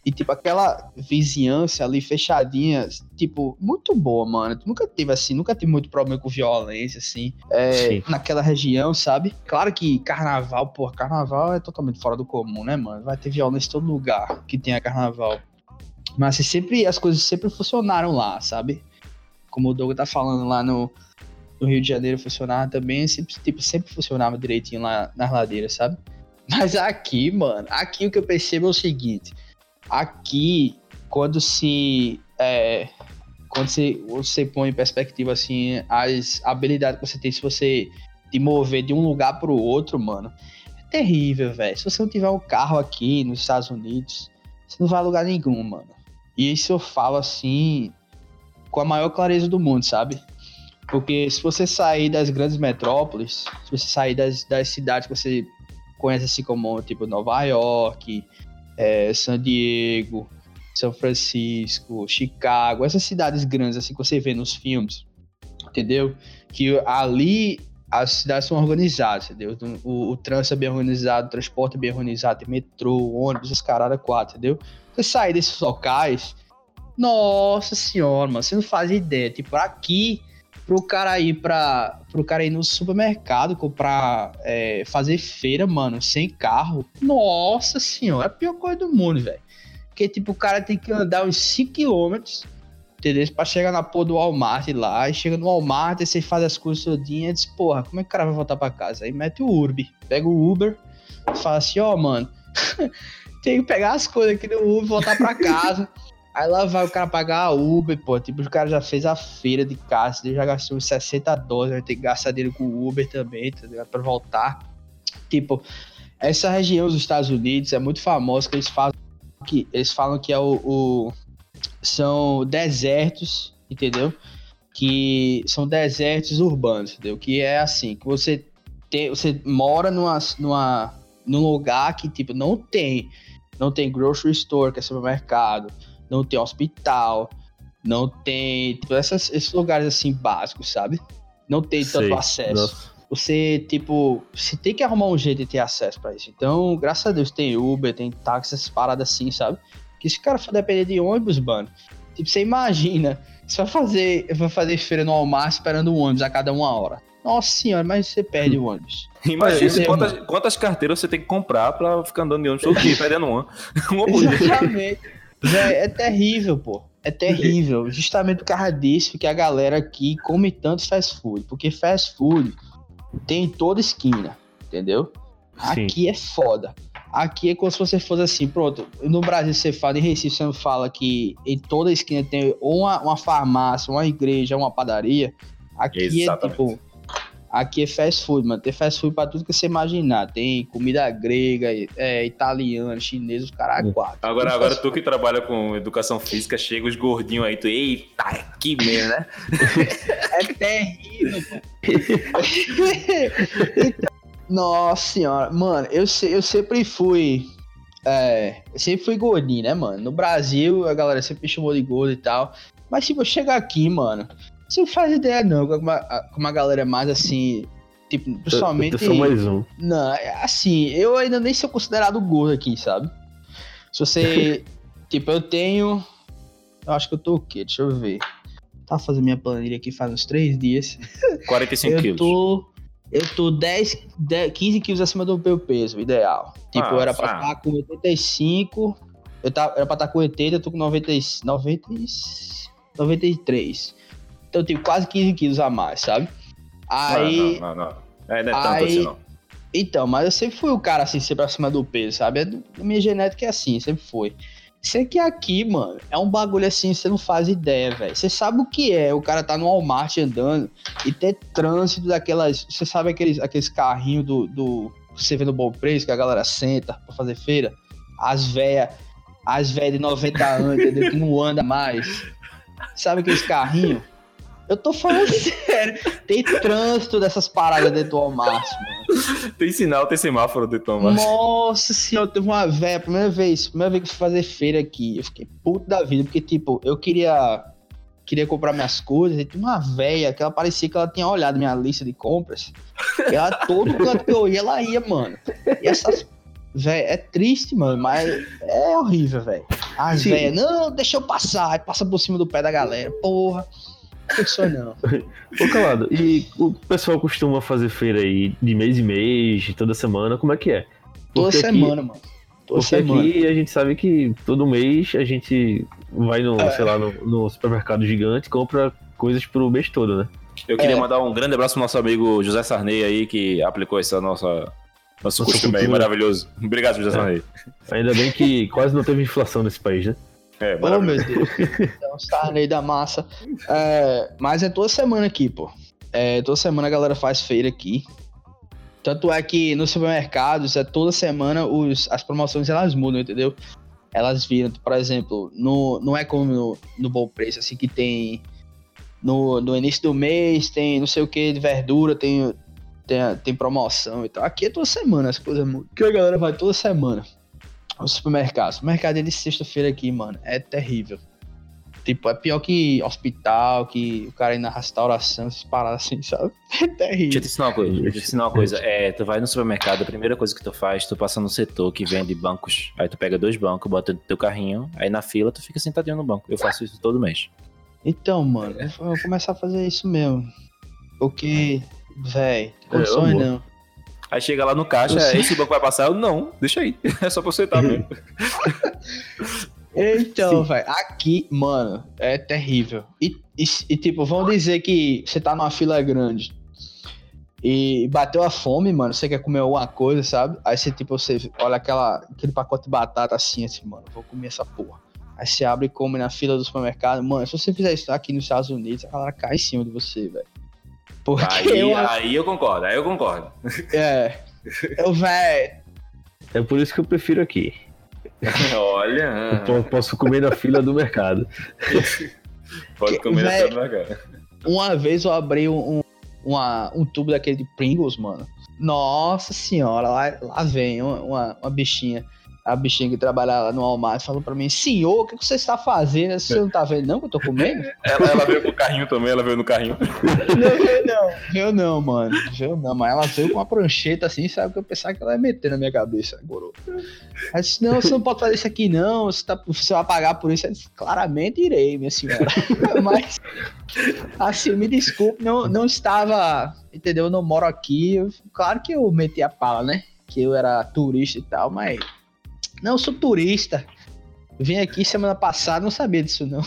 E, tipo, aquela vizinhança ali fechadinha, tipo, muito boa, mano. Nunca teve, assim, nunca tive muito problema com violência, assim, é, naquela região, sabe? Claro que carnaval, pô, carnaval é totalmente fora do comum, né, mano? Vai ter violência em todo lugar que tenha carnaval. Mas assim, sempre, as coisas sempre funcionaram lá, sabe? Como o Doug tá falando lá no, no Rio de Janeiro funcionava também, sempre, tipo, sempre funcionava direitinho lá nas ladeiras, sabe? Mas aqui, mano, aqui o que eu percebo é o seguinte aqui, quando se. é, quando você, você põe em perspectiva assim as habilidades que você tem se você te mover de um lugar pro outro, mano, é terrível, velho. Se você não tiver um carro aqui nos Estados Unidos, você não vai a lugar nenhum, mano. E isso eu falo assim com a maior clareza do mundo, sabe? Porque se você sair das grandes metrópoles, se você sair das, das cidades que você conhece assim como tipo Nova York, é, San Diego, São Francisco, Chicago, essas cidades grandes assim que você vê nos filmes, entendeu? Que ali as cidades são organizadas, entendeu? O, o trânsito é bem organizado, o transporte é bem organizado, tem metrô, ônibus, as caradas quatro, entendeu? Você sair desses locais, nossa senhora, mano, você não faz ideia. Tipo, aqui, pro cara ir pra. Pro cara ir no supermercado, comprar. é, fazer feira, mano, sem carro. Nossa senhora, é a pior coisa do mundo, velho. Porque, tipo, o cara tem que andar uns 5km, entendeu? Pra chegar na porra do Walmart lá. E chega no Walmart, aí você faz as coisas todinhas e diz, porra, como é que o cara vai voltar pra casa? Aí mete o Uber, pega o Uber, fala assim, ó, mano. tem que pegar as coisas aqui no Uber, voltar pra casa. Aí lá vai o cara pagar a Uber, pô. Tipo, o cara já fez a feira de casa, ele já gastou uns 60 dólares, vai ter que gastar dinheiro com o Uber também, tá ligado? Pra voltar. Tipo, essa região dos Estados Unidos é muito famosa, que eles falam que, eles falam que é o, o- são desertos, entendeu? Que são desertos urbanos, entendeu? Que é assim, que você tem, você mora numa, numa, num lugar que, tipo, não tem, não tem grocery store, que é supermercado, não tem hospital, não tem, tipo, essas, esses lugares, assim, básicos, sabe? Não tem tanto Sei. acesso Nossa. você, tipo, você tem que arrumar um jeito de ter acesso pra isso. Então, graças a Deus, tem Uber, tem táxi, essas paradas assim, sabe? Que se o cara for depender de ônibus, mano, tipo, você imagina, você vai fazer, vai fazer feira no Walmart esperando um ônibus a cada uma hora. Nossa senhora, mas você perde o ônibus. Imagina quantas, quantas carteiras você tem que comprar pra ficar andando de ônibus todo dia, perdendo uma. Uma. Exatamente. Véi, é terrível, pô. É terrível. Justamente por causa disso que a galera aqui come tanto fast food. Porque fast food tem em toda esquina, entendeu? Sim. Aqui é foda. Aqui é como se você fosse assim, pronto. No Brasil você fala, em Recife você não fala que em toda esquina tem uma, uma farmácia, uma igreja, uma padaria. Aqui Exatamente. é tipo. Aqui é fast food, mano. Tem fast food pra tudo que você imaginar. Tem comida grega, é, italiana, chinesa, os caras Hum. quatro. Agora, agora tu que trabalha com educação física, chega os gordinhos aí, tu, eita, é aqui mesmo, né? É terrível, pô. Nossa senhora, mano, eu, eu sempre fui. É, eu sempre fui gordinho, né, mano? No Brasil, a galera sempre me chamou de gordo e tal. Mas se eu chegar aqui, mano, você não faz ideia, não. Como a, como a galera é mais assim. Tipo, principalmente. Eu sou mais um. Não, é assim, eu ainda nem sou considerado gordo aqui, sabe? Se você. tipo, eu tenho. Eu acho que eu tô o quê? Deixa eu ver. Tá fazendo minha planilha aqui faz uns três dias. 45 eu quilos. tô. Eu tô 10, 10, 15 quilos acima do meu peso, ideal. Tipo, Ah, eu era pra ah. estar com 85. Eu tava, era pra estar com 80, eu tô com 90, e- 90, e- 93. Então, tipo, quase 15 quilos a mais, sabe? Aí. Não, não, não. não. É, não é tanto Aí- assim, não. Então, mas eu sempre fui o cara assim, sempre acima do peso, sabe? É A minha genética é assim, sempre foi. Isso que aqui, mano, é um bagulho assim, você não faz ideia, velho. Você sabe o que é, o cara tá no Walmart andando e ter trânsito daquelas. Você sabe aqueles, aqueles carrinhos do, do. Você vê no bom preço, que a galera senta pra fazer feira? As velhas. As velhas de 90 anos, entendeu? Que não anda mais. Sabe aqueles carrinhos? Eu tô falando sério. Tem trânsito dessas paradas dentro do Walmart, mano. Tem sinal, tem semáforo de tomar. Nossa senhora, teve uma véia, primeira vez, primeira vez que eu fui fazer feira aqui, eu fiquei puto da vida, porque, tipo, eu queria queria comprar minhas coisas, e tinha uma véia que ela parecia que ela tinha olhado minha lista de compras, e ela, todo canto que eu ia, ela ia, mano. E essas, véia, é triste, mano, mas é horrível, velho. As véias, não, deixa eu passar, aí passa por cima do pé da galera, porra. Não isso não. Ô, Calado, e o pessoal costuma fazer feira aí de mês em mês, toda semana, como é que é? Toda Porque aqui- semana, mano. Toda Porque semana. aqui a gente sabe que todo mês a gente vai no, É. sei lá, no, no supermercado gigante e compra coisas pro mês todo, né? Eu queria É. mandar um grande abraço pro nosso amigo José Sarney aí, que aplicou essa nossa. Nosso Nossa costume aí maravilhoso. Obrigado, José É. Sarney. Ainda bem que quase não teve inflação nesse país, né? É, Oh, meu Deus. Então, Sarney da massa. É, mas é toda semana aqui, pô. É, toda semana a galera faz feira aqui. Tanto é que nos supermercados, é toda semana os, as promoções elas mudam, entendeu? Elas viram, por exemplo, no, não é como no, no bom preço, assim, que tem no, no início do mês, tem não sei o que de verdura, tem, tem, tem promoção e tal. Aqui é toda semana as coisas mudam. Porque a galera vai toda semana ao supermercado. Supermercado de sexta-feira aqui, mano, é terrível. Tipo, é pior que hospital, que o cara ir na restauração, essas paradas assim, sabe? É Deixa eu terrível. te ensinar uma coisa. Deixa eu te ensinar uma coisa. É, tu vai no supermercado, a primeira coisa que tu faz, tu passa no setor que vende bancos. Aí tu pega dois bancos, bota no teu carrinho, aí na fila tu fica sentadinho no banco. Eu faço isso todo mês. Então, mano, eu vou começar a fazer isso mesmo. Porque, véi, É, condições não. Aí chega lá no caixa, esse banco vai passar? Eu, não, deixa aí. É só pra eu sentar mesmo. Então, velho, aqui, mano, é terrível. E, e, e, tipo, vamos dizer que você tá numa fila grande e bateu a fome, mano, você quer comer alguma coisa, sabe? Aí você, tipo, você olha aquela, aquele pacote de batata assim, assim, mano, vou comer essa porra. Aí você abre e come na fila do supermercado. Mano, se você fizer isso aqui nos Estados Unidos, a galera cai em cima de você, velho. Porque Aí, eu, aí eu concordo, aí eu concordo. é, eu, velho, É por isso que eu prefiro aqui. Olha, Eu po- posso comer na fila do mercado. pode comer Véi. até devagar. Uma vez eu abri um, um, uma- um tubo daquele de Pringles, mano. Nossa senhora, lá, lá vem uma, uma, uma bichinha. A bichinha que trabalha lá no Walmart falou pra mim: Senhor, o que que você está fazendo? Você não tá vendo, não, que eu tô comendo? Ela, ela veio com o carrinho também, ela veio no carrinho. não, veio não. Não, mano. Veio não, mas ela veio com uma prancheta assim, sabe? Que eu pensava que ela ia meter na minha cabeça, gorô. Aí disse: Não, você não pode fazer isso aqui, não. Você, tá, você vai pagar por isso. Eu disse, Claramente irei, minha senhora. mas, assim, me desculpe, não, não estava. Entendeu? Eu não moro aqui. Eu- claro que eu meti a pala, né? Que eu era turista e tal, mas. Não, eu sou turista. Vim aqui semana passada, não sabia disso, não.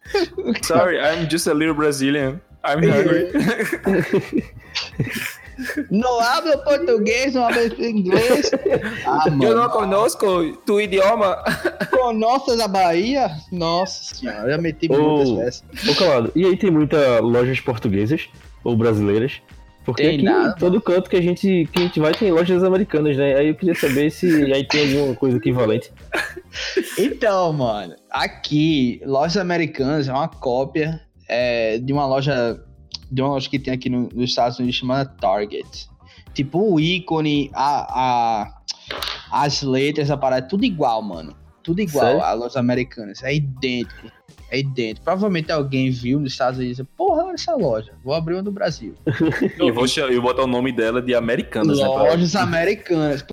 Sorry, I'm just a little Brazilian. I'm hungry. Não habla português, não habla inglês. Ah, Eu não conosco tu idioma. conosco da Bahia? Nossa senhora, já meti Ô. muitas vezes. Ô, Calado, e aí tem muitas lojas portuguesas ou brasileiras? Porque Tem aqui, nada, todo canto que a, gente, que a gente vai tem lojas americanas, né? Aí eu queria saber se aí tem alguma coisa equivalente. Então, mano, aqui, lojas americanas é uma cópia é, de uma loja. De uma loja que tem aqui no- nos Estados Unidos chamada Target. Tipo, o ícone, a, a- as letras, a parada, é tudo igual, mano. Tudo igual Sério? a lojas americanas. É idêntico. É idêntico. Provavelmente alguém viu nos Estados Unidos e disse, porra, olha essa loja. Vou abrir uma no Brasil. E vou, eu vou botar o nome dela de Americanas, né? Lojas americanas.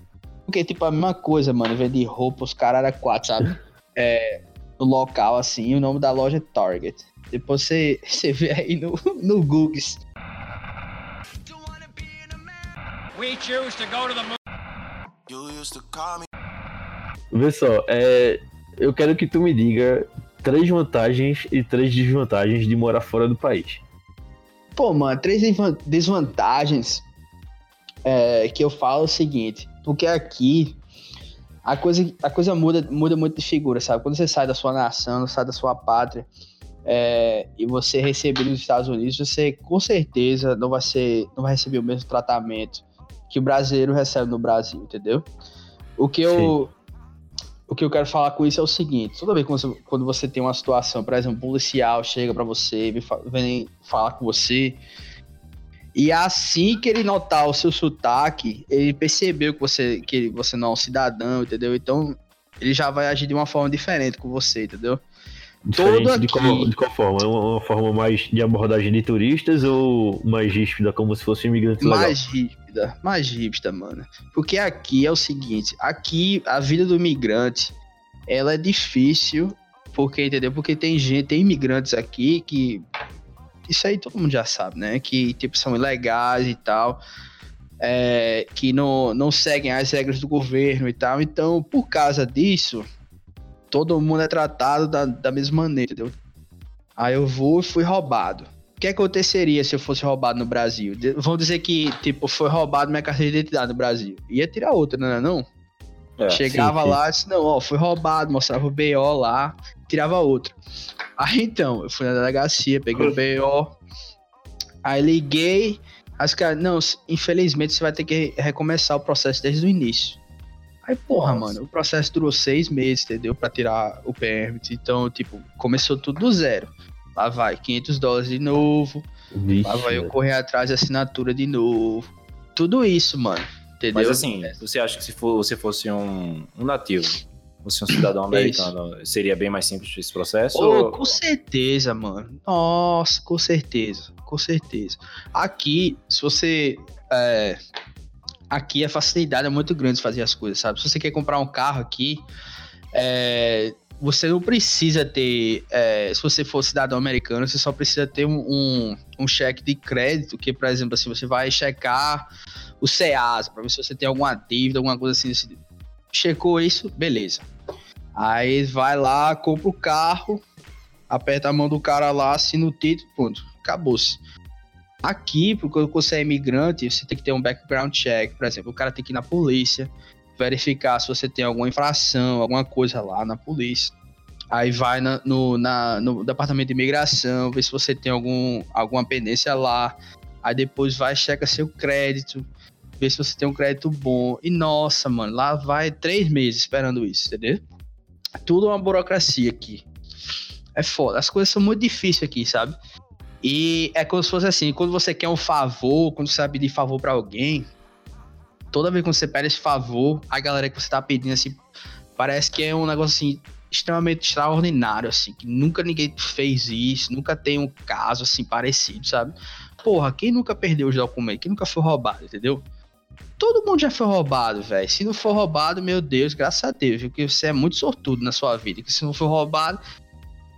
Porque, tipo, a mesma coisa, mano. Vende roupa, os caras eram quatro, sabe? É, no local, assim, e o nome da loja é Target. Depois você, você vê aí no, no Google. We choose to go to the moon. You used to call me. Vê só, é, eu quero que tu me diga três vantagens e três desvantagens de morar fora do país. Pô, mano, três desvan- desvantagens é, que eu falo é o seguinte. Porque aqui a coisa, a coisa muda, muda muito de figura, sabe? Quando você sai da sua nação, sai da sua pátria é, e você receber nos Estados Unidos, você com certeza não vai, ser, não vai receber o mesmo tratamento que o brasileiro recebe no Brasil, entendeu? O que eu. O que eu quero falar com isso é o seguinte: toda vez quando você tem uma situação, por exemplo, um policial chega pra você, vem falar com você, e assim que ele notar o seu sotaque, ele percebeu que você, que você não é um cidadão, entendeu? Então ele já vai agir de uma forma diferente com você, entendeu? Diferente Todo de, qual, de qual forma? É Uma, uma forma mais de abordagem de turistas ou mais ríspida, como se fosse um imigrante legal? Mais rígida, mais rígida, mano. Porque aqui é o seguinte, aqui a vida do imigrante, ela é difícil, porque, entendeu? Porque tem gente, tem imigrantes aqui que, isso aí todo mundo já sabe, né? Que, tipo, são ilegais e tal, é, que não, não seguem as regras do governo e tal. Então, por causa disso, todo mundo é tratado da, da mesma maneira, entendeu? Aí eu vou e fui roubado. O que aconteceria se eu fosse roubado no Brasil? De- Vão dizer que, tipo, foi roubado minha carteira de identidade no Brasil. Ia tirar outra, não é não? É, Chegava sim, sim. lá e disse, não, ó, foi roubado, mostrava o BO lá, tirava outra. Aí então, eu fui na delegacia, peguei o BO, aí liguei, as caras, não, infelizmente você vai ter que recomeçar o processo desde o início. Aí, porra, Nossa. mano, o processo durou seis meses, entendeu? Pra tirar o permit. Então, tipo, começou tudo do zero. Lá vai, 500 dólares de novo. Vixe, Lá vai eu correr atrás de assinatura de novo. Tudo isso, mano. Entendeu? Mas assim, você acha que se for- você fosse um, um nativo, fosse um cidadão americano, seria bem mais simples esse processo? Ô, ou- com certeza, mano. Nossa, com certeza. Com certeza. Aqui, se você. é, aqui a facilidade é muito grande de fazer as coisas, sabe? Se você quer comprar um carro aqui, é, você não precisa ter. é, se você for cidadão americano, você só precisa ter um, um, um cheque de crédito, que, por exemplo, assim, você vai checar o CEASA, pra ver se você tem alguma dívida, alguma coisa assim. assim. Checou isso, beleza. Aí vai lá, compra o carro, aperta a mão do cara lá, assina o título, pronto, acabou-se. Aqui, porque você é imigrante, você tem que ter um background check, por exemplo, o cara tem que ir na polícia, verificar se você tem alguma infração, alguma coisa lá na polícia. Aí vai na- no, na- no departamento de imigração, ver se você tem algum, alguma pendência lá. Aí depois vai, checa seu crédito, ver se você tem um crédito bom. E nossa, mano, lá vai três meses esperando isso, entendeu? Tudo uma burocracia aqui. É foda. As coisas são muito difíceis aqui, sabe? E é como se fosse assim, quando você quer um favor, quando você vai pedir favor pra alguém, toda vez que você pede esse favor, a galera que você tá pedindo, assim, parece que é um negócio, assim, extremamente extraordinário, assim, que nunca ninguém fez isso, nunca tem um caso, assim, parecido, sabe? Porra, quem nunca perdeu os documentos? Quem nunca foi roubado, entendeu? Todo mundo já foi roubado, velho. Se não for roubado, meu Deus, graças a Deus, viu? porque você é muito sortudo na sua vida. Que se não for roubado,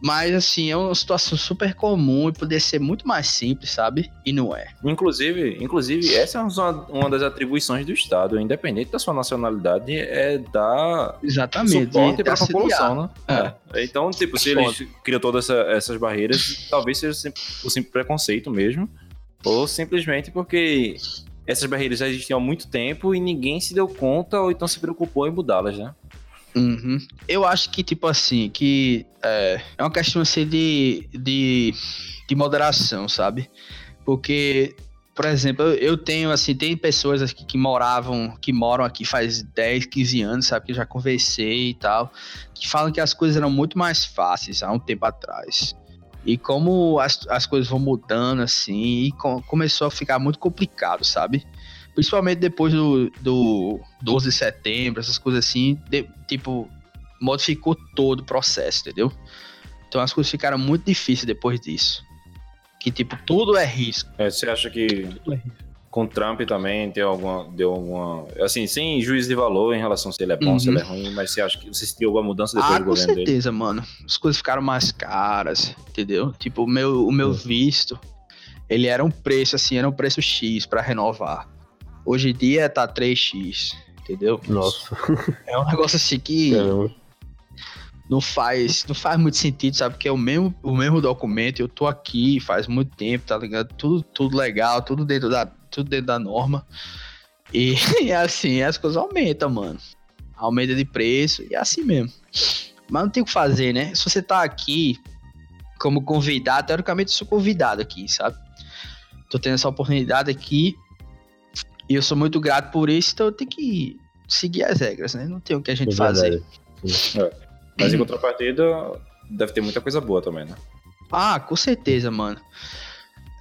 mas assim, é uma situação super comum e poderia ser muito mais simples, sabe? E não é. Inclusive, inclusive, essa é uma, uma das atribuições do Estado, independente da sua nacionalidade, é dar Exatamente. suporte para a população, né? É. Então, tipo, se eles criam todas essa- essas barreiras, talvez seja o simples preconceito mesmo, ou simplesmente porque essas barreiras já existiam há muito tempo e ninguém se deu conta ou então se preocupou em mudá-las, né? Uhum. Eu acho que, tipo assim, que é, é uma questão assim de, de, de moderação, sabe? Porque por exemplo, eu, tenho, assim, tem pessoas aqui que moravam, que moram aqui faz 10, 15 anos, sabe? Que eu já conversei e tal, que falam que as coisas eram muito mais fáceis há um tempo atrás. E como as, as coisas vão mudando, assim, e com- começou a ficar muito complicado, sabe? Principalmente depois do, do 12 de setembro, essas coisas assim, de- tipo, modificou todo o processo, entendeu? Então as coisas ficaram muito difíceis depois disso. Que, tipo, tudo é risco. É, você acha que com Trump também tem alguma, deu alguma. Assim, sem juízo de valor em relação se ele é bom, Uhum. se ele é ruim, mas você acha que você sentiu alguma mudança depois Ah, do com governo dele? certeza, mano. As coisas ficaram mais caras, entendeu? Tipo, o meu, o meu visto, ele era um preço, assim, era um preço X pra renovar. Hoje em dia tá 3X, entendeu? Nossa, É um negócio assim que caramba. não faz, não faz muito sentido, sabe? Porque é o mesmo, o mesmo documento, eu tô aqui faz muito tempo, tá ligado? Tudo, tudo legal, tudo dentro da, tudo dentro da norma. E, assim, as coisas aumentam, mano. Aumenta de preço e é assim mesmo. Mas não tem o que fazer, né? Se você tá aqui como convidado, teoricamente eu sou convidado aqui, sabe? Tô tendo essa oportunidade aqui e eu sou muito grato por isso, então eu tenho que seguir as regras, né? Não tem o que a gente É fazer. verdade. Mas em contrapartida, deve ter muita coisa boa também, né? Ah, com certeza, mano.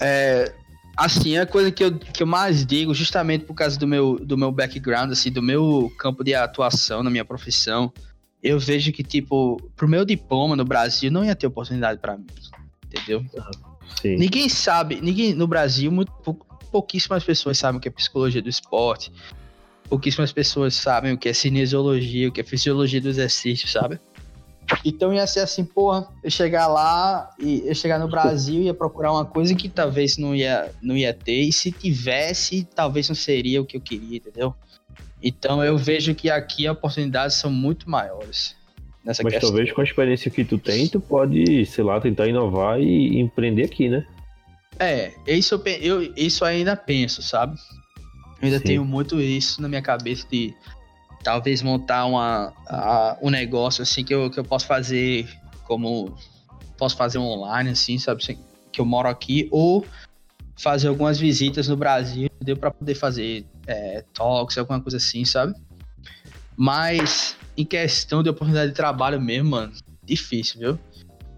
É, assim, a coisa que eu, que eu mais digo, justamente por causa do meu, do meu background, assim, do meu campo de atuação na minha profissão, eu vejo que, tipo, pro meu diploma no Brasil não ia ter oportunidade pra mim. Entendeu? Sim. Ninguém sabe, ninguém no Brasil, muito, pou- pouquíssimas pessoas sabem o que é psicologia do esporte. Pouquíssimas pessoas sabem o que é cinesiologia, o que é fisiologia do exercício, sabe? Então ia ser assim, porra, eu chegar lá e eu chegar no Brasil ia procurar uma coisa que talvez não ia, não ia ter, e se tivesse, talvez não seria o que eu queria, entendeu? Então eu vejo que aqui as oportunidades são muito maiores nessa Mas questão. talvez com a experiência que tu tem, tu pode, sei lá, tentar inovar e empreender aqui, né? É, isso eu, eu isso ainda penso, sabe? Eu ainda Sim. tenho muito isso na minha cabeça de talvez montar uma, a- um negócio assim que eu, que eu posso fazer como posso fazer online assim, sabe, que eu moro aqui ou fazer algumas visitas no Brasil, deu para poder fazer é, talks, alguma coisa assim, sabe? Mas em questão de oportunidade de trabalho mesmo, mano, difícil, viu?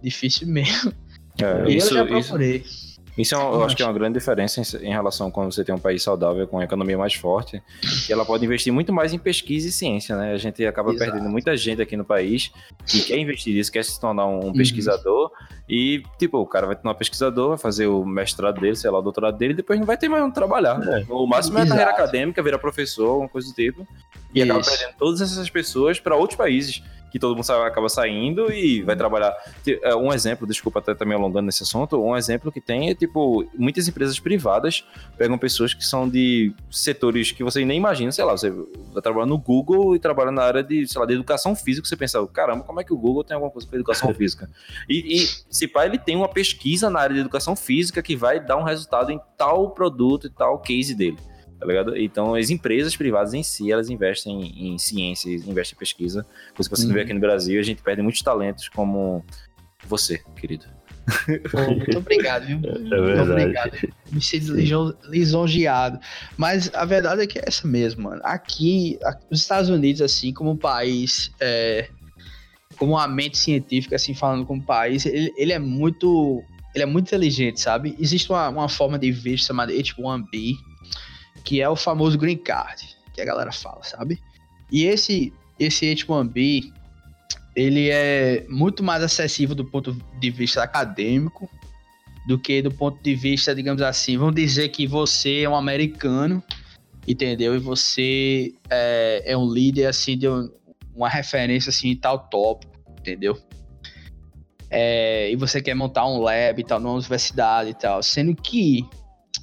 Difícil mesmo. É, isso, eu já procurei. isso é um- eu acho que é uma grande diferença em, em relação quando você tem um país saudável, com uma economia mais forte, que ela pode investir muito mais em pesquisa e ciência, né? A gente acaba Exato. perdendo muita gente aqui no país que quer investir nisso, quer se tornar um Uhum. pesquisador, e, tipo, o cara vai tornar um pesquisador, vai fazer o mestrado dele, sei lá, o doutorado dele, e depois não vai ter mais onde trabalhar. É. O máximo é a carreira acadêmica, virar professor, alguma coisa do tipo, e acaba Isso. perdendo todas essas pessoas para outros países. Que todo mundo acaba saindo e vai trabalhar. Te- é, Um exemplo, desculpa até também alongando nesse assunto, um exemplo que tem é tipo, muitas empresas privadas pegam pessoas que são de setores que você nem imagina, sei lá, você vai trabalhar no Google e trabalha na área de, sei lá, de educação física, você pensa, caramba, como é que o Google tem alguma coisa com educação física? E, e se pá, ele tem uma pesquisa na área de educação física que vai dar um resultado em tal produto e tal case dele. Tá ligado? Então, as empresas privadas em si, elas investem em, em ciência, investem em pesquisa. Coisa que você Uhum. vê aqui no Brasil, a gente perde muitos talentos como você, querido. Pô, muito obrigado, viu? É Muito verdade. obrigado. Me sinto liso- lisonjeado. Mas a verdade é que é essa mesmo, mano. Aqui, a- os Estados Unidos, assim, como um país, é, como uma mente científica, assim, falando como país, ele, ele é muito. Ele é muito inteligente, sabe? Existe uma, uma forma de visto chamada H1B, que é o famoso green card, que a galera fala, sabe? E esse, esse H1B, ele é muito mais acessível do ponto de vista acadêmico do que do ponto de vista, digamos assim, vamos dizer que você é um americano, entendeu? E você é, é um líder, assim, de um- uma referência, assim, em tal tópico, entendeu? É, e você quer montar um lab e tal, numa universidade e tal, sendo que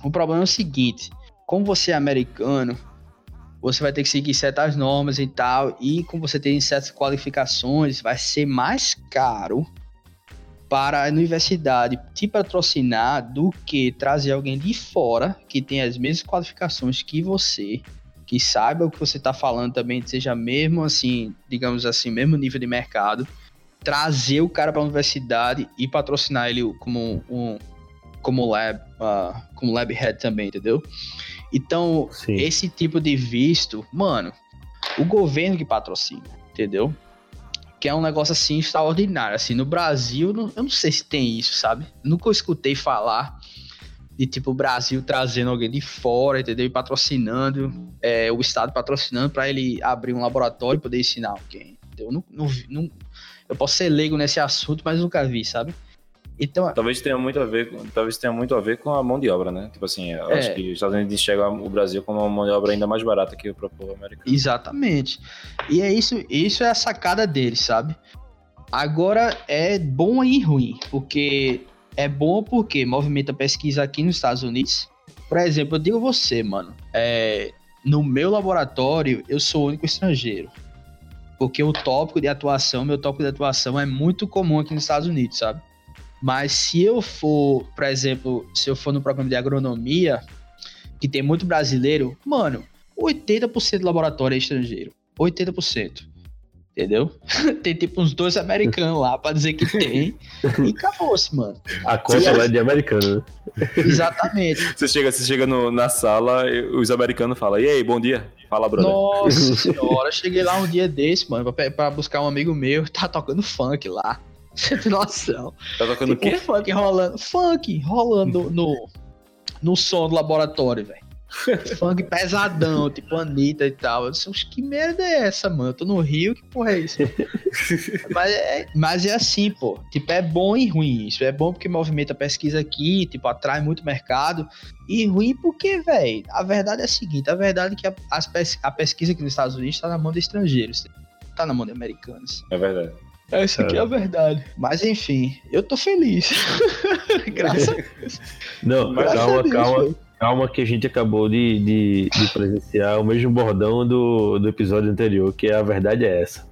o problema é o seguinte, como você é americano, você vai ter que seguir certas normas e tal, e como você tem certas qualificações, vai ser mais caro para a universidade te patrocinar do que trazer alguém de fora que tem as mesmas qualificações que você, que saiba o que você está falando também, seja mesmo assim, digamos assim, mesmo nível de mercado, trazer o cara para a universidade e patrocinar ele como um, como lab, ah, como lab head também, entendeu? Então, Sim. esse tipo de visto, mano, o governo que patrocina, entendeu? Que é um negócio assim extraordinário. Assim, no Brasil, não- eu não sei se tem isso, sabe? Nunca escutei falar de tipo o Brasil trazendo alguém de fora, entendeu? E patrocinando, é, o Estado patrocinando para ele abrir um laboratório e poder ensinar alguém. Entendeu? Não, não, não- eu posso ser leigo nesse assunto, mas nunca vi, sabe? Então, Talvez tenha muito a ver, com- talvez tenha muito a ver com a mão de obra, né? Tipo assim, eu É. acho que os Estados Unidos enxergam o Brasil como uma mão de obra ainda mais barata que o próprio americano. Exatamente. E é isso, isso é a sacada deles, sabe? Agora é bom e ruim, porque é bom porque movimenta pesquisa aqui nos Estados Unidos. Por exemplo, eu digo você, mano, é, no meu laboratório eu sou o único estrangeiro. Porque o tópico de atuação, meu tópico de atuação é muito comum aqui nos Estados Unidos, sabe? Mas se eu for, por exemplo, se eu for no programa de agronomia, que tem muito brasileiro, mano, 80% do laboratório é estrangeiro. 80%. Entendeu? tem tipo uns dois americanos lá pra dizer que tem. e acabou-se, mano. A cota lá é de americano, né? Exatamente. Você chega, você chega no- na sala, e os americanos falam, e aí, bom dia? Fala, brother. Nossa senhora, eu cheguei lá um dia desse, mano, pra, pra buscar um amigo meu, tá tocando funk lá. Você tem noção? Tá tocando o Tipo, quê? funk rolando. Funk rolando no, no som do laboratório, velho. funk pesadão, tipo Anitta e tal. Eu disse, "Oxe, que merda é essa, mano? Eu tô no Rio, que porra é isso? mas, é, mas é assim, pô. Tipo, é bom e ruim isso. É bom porque movimenta a pesquisa aqui, tipo, atrai muito mercado. E ruim porque, velho, a verdade é a seguinte: a verdade é que a, as pes- a pesquisa aqui nos Estados Unidos tá na mão de estrangeiros. Tá na mão de americanos. É verdade. Essa aqui é a verdade. Mas enfim, eu tô feliz. Graças a Deus. Não, Graças a calma, Deus, calma. velho. Calma que a gente acabou de, de, de presenciar o mesmo bordão do, do episódio anterior, que a verdade é essa.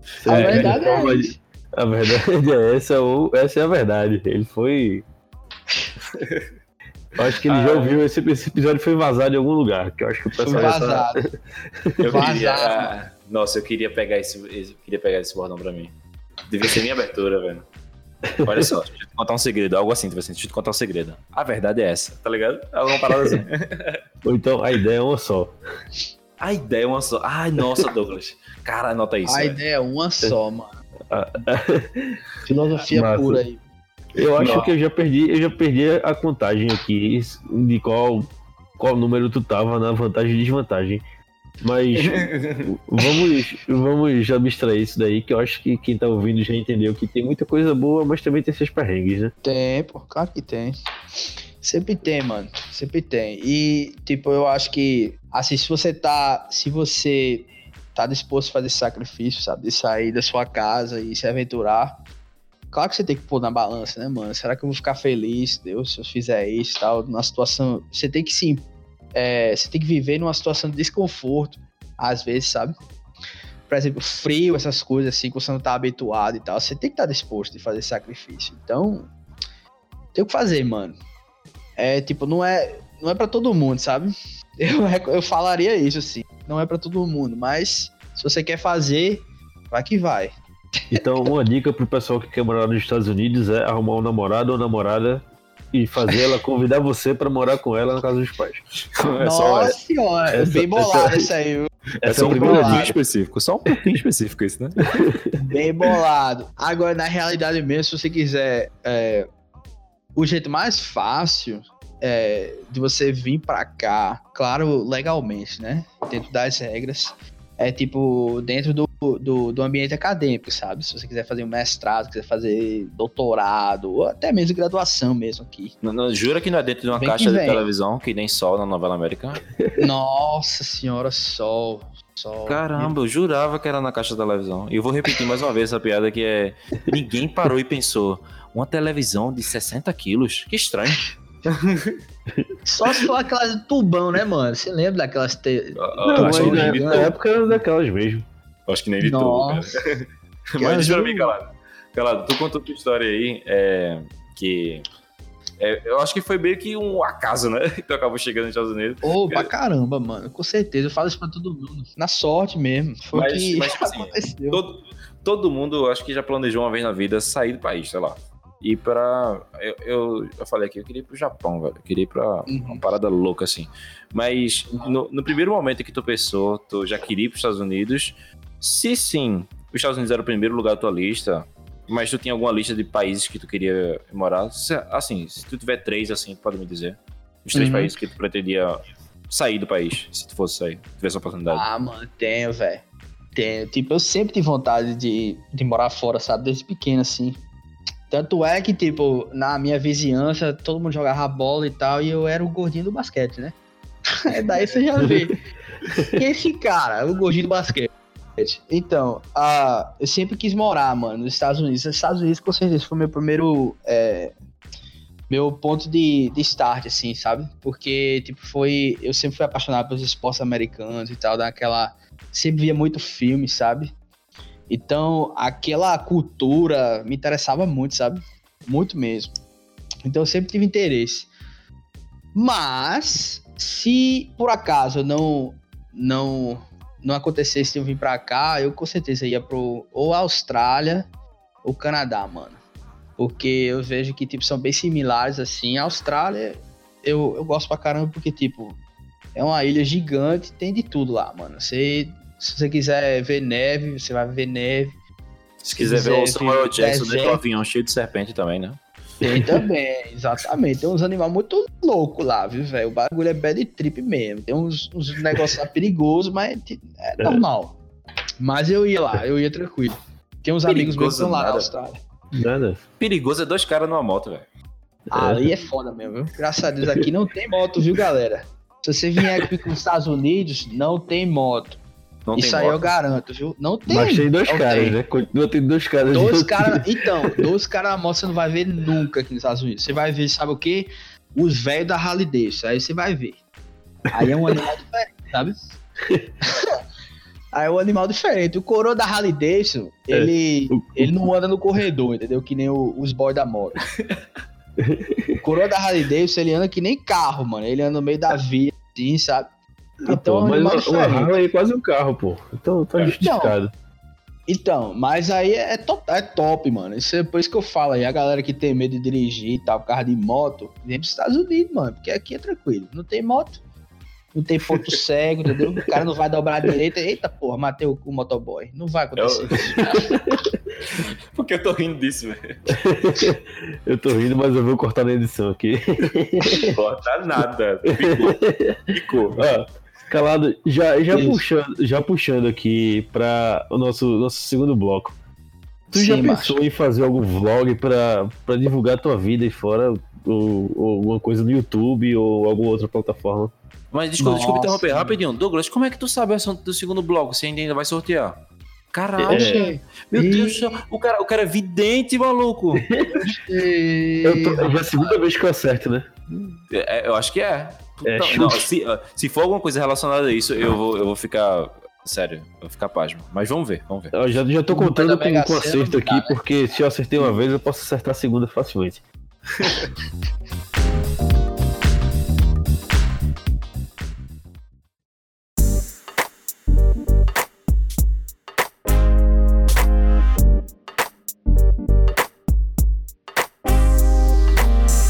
Você A verdade de é de- isso. A verdade é essa, ou essa é a verdade. Ele foi. Eu acho que ele já Ah, ouviu, esse, esse episódio foi vazado em algum lugar. Que eu acho que o Foi pessoal já tá- vazado. Eu Vazado. queria. Nossa, eu queria pegar esse, esse- eu queria pegar esse bordão pra mim. Devia ser minha abertura, velho. Olha só, deixa eu te contar um segredo, algo assim, tipo assim, deixa eu te contar um segredo. A verdade é essa, tá ligado? Alguma parada assim. Ou então a ideia é uma só. A ideia é uma só. Ai, nossa, Douglas. Cara, anota isso. A velho. ideia é uma só, mano. Ah, Filosofia Massa. pura aí. Eu acho Não. que eu já perdi, eu já perdi a contagem aqui de qual, qual número tu tava na vantagem e desvantagem. Mas vamos, vamos abstrair isso daí, que eu acho que quem tá ouvindo já entendeu que tem muita coisa boa, mas também tem seus perrengues, né? Tem, pô, claro que tem. Sempre tem, mano. Sempre tem. E, tipo, eu acho que, assim, se você tá. Se você tá disposto a fazer esse sacrifício, sabe? De sair da sua casa e se aventurar. Claro que você tem que pôr na balança, né, mano? Será que eu vou ficar feliz, Deus, se eu fizer isso e tal? Na situação. Você tem que sim. É, você tem que viver numa situação de desconforto, às vezes, sabe? Por exemplo, frio, essas coisas assim, que você não tá habituado e tal. Você tem que estar disposto a fazer sacrifício. Então, tem o que fazer, mano. É tipo, não é, não é para todo mundo, sabe? Eu, eu falaria isso assim. Não é pra todo mundo, mas se você quer fazer, vai que vai. Então, uma dica pro pessoal que quer morar nos Estados Unidos é arrumar um namorado ou namorada e fazer ela convidar você pra morar com ela na casa dos pais. É só, Nossa senhora, essa- bem bolado isso aí, viu? é Essa só é um primeira pouquinho dica. específico. Só um pouquinho específico isso, né? Bem bolado. Agora, na realidade mesmo, se você quiser. é, o jeito mais fácil é, de você vir pra cá, claro, legalmente, né? Dentro das regras. É tipo, dentro do, do, do ambiente acadêmico, sabe? Se você quiser fazer um mestrado, quiser fazer doutorado, ou até mesmo graduação mesmo aqui. Não, não, jura que não é dentro de uma Bem caixa de televisão que nem sol na novela americana? Nossa senhora, sol. Sol. Caramba, eu jurava que era na caixa da televisão. E eu vou repetir mais uma vez essa piada que é. Ninguém parou e pensou. Uma televisão de 60 quilos? Que estranho. Só se for aquelas de tubão, né, mano? Você lembra daquelas. Te... Ah, Não, acho, mas que na, na época era daquelas mesmo. acho que nem de tubo, cara. Mas diz pra mim, Calado. Calado, tu contou tua história aí, é, que... é, eu acho que foi meio que um acaso, né? Que tu acabou chegando nos Estados Unidos. Ô, pra caramba, mano. Com certeza. Eu falo isso pra todo mundo. Na sorte mesmo. Foi o Mas- que mas, assim, aconteceu. Todo, todo mundo, acho que já planejou uma vez na vida sair do país, sei lá. Ir pra. Eu, eu, eu falei aqui, eu queria ir pro Japão, velho. Eu queria ir pra uma parada louca, assim. Mas no, no primeiro momento que tu pensou, tu já queria ir pros Estados Unidos. Se sim, os Estados Unidos era o primeiro lugar da tua lista, mas tu tinha alguma lista de países que tu queria morar? Se- Assim, se tu tiver três, assim, pode me dizer. Os três Uhum. países que tu pretendia sair do país, se tu fosse sair, tivesse a oportunidade. Ah, mano, tenho, velho. Tenho. Tipo, eu sempre tive vontade de, de morar fora, sabe? Desde pequeno, assim. Tanto é que, tipo, na minha vizinhança, todo mundo jogava bola e tal, e eu era o gordinho do basquete, né? Daí você já vê. Esse cara, o gordinho do basquete. Então, ah, eu sempre quis morar, mano, nos Estados Unidos. Os Estados Unidos, com certeza, foi meu primeiro. é, meu ponto de, de start, assim, sabe? Porque, tipo, foi. Eu sempre fui apaixonado pelos esportes americanos e tal, daquela. Sempre via muito filme, sabe? Então, aquela cultura me interessava muito, sabe? Muito mesmo. Então, eu sempre tive interesse. Mas, se por acaso não. Não. Não acontecesse eu vir pra cá, eu com certeza ia pro. Ou Austrália ou Canadá, mano. Porque eu vejo que, tipo, são bem similares, assim. A Austrália, eu, eu gosto pra caramba porque, tipo, é uma ilha gigante, tem de tudo lá, mano. Você, se você quiser ver neve, você vai ver neve. Se quiser ver o quiser Samuel Jackson do deserto. avião cheio de serpente também, né? Tem também, exatamente. Tem uns animais muito loucos lá, viu, velho? O bagulho é bad trip mesmo. Tem uns, uns negócios lá perigosos, mas é normal. Mas eu ia lá, eu ia tranquilo. Tem uns amigos meus que Perigoso estão lá na nada. Austrália. Nada. Perigoso é dois caras numa moto, velho. Ali é foda mesmo, viu? Graças a Deus aqui não tem moto, viu, galera? Se você vier aqui para os Estados Unidos, não tem moto. Não Isso tem aí eu moto. garanto, viu? Não tem. Mas tem dois não caras, tem. né? Continua tendo dois caras. Dois caras. Então, dois caras na moto você não vai ver nunca aqui nos Estados Unidos. Você vai ver, sabe o quê? Os velhos da Harley Davidson. Aí você vai ver. Aí é um animal diferente, sabe? Aí é um animal diferente. O coroa da Harley Davidson, É. ele, O- ele não anda no corredor, entendeu? Que nem o- os boys da moto. o coroa da Harley Davidson, ele anda que nem carro, mano. Ele anda no meio da via, assim, sabe? Ah, Então, pô, é um mas uma. Harley é quase um carro, pô. Então tá justificado. Então, mas aí é top, é top, mano. Isso é por isso que eu falo aí, a galera que tem medo de dirigir e tal, causa de moto, vem pros Estados Unidos, mano, porque aqui é tranquilo. Não tem moto, não tem ponto cego, entendeu? O cara não vai dobrar a direita, eita porra, matei o, o motoboy. Não vai acontecer Eu- isso. Por que eu tô rindo disso, velho? Eu tô rindo, mas eu vou cortar na edição aqui. Corta nada. Ficou. Ficou. Ó, calado, já, já, Isso. puxando, já puxando aqui pra o nosso, nosso segundo bloco. Tu já Sim, pensou em fazer algum vlog pra, pra divulgar tua vida aí fora? Ou, ou alguma coisa no YouTube ou alguma outra plataforma? Mas desculpa, desculpa interromper rapidinho. Douglas, como é que tu sabe o assunto do segundo bloco? Você ainda vai sortear? Caralho, É. meu Deus do céu. O cara, o cara é vidente, maluco. Eu tô, já é a segunda vez que eu acerto, né? É, eu acho que é. É, Não, chuta. não, se, se for alguma coisa relacionada a isso, eu vou, eu vou ficar. Sério, eu vou ficar pasmo. Mas vamos ver, vamos ver. Eu já, já tô contando com, Sena, acerto não aqui, né? porque se eu acertei uma vez, eu posso acertar a segunda facilmente.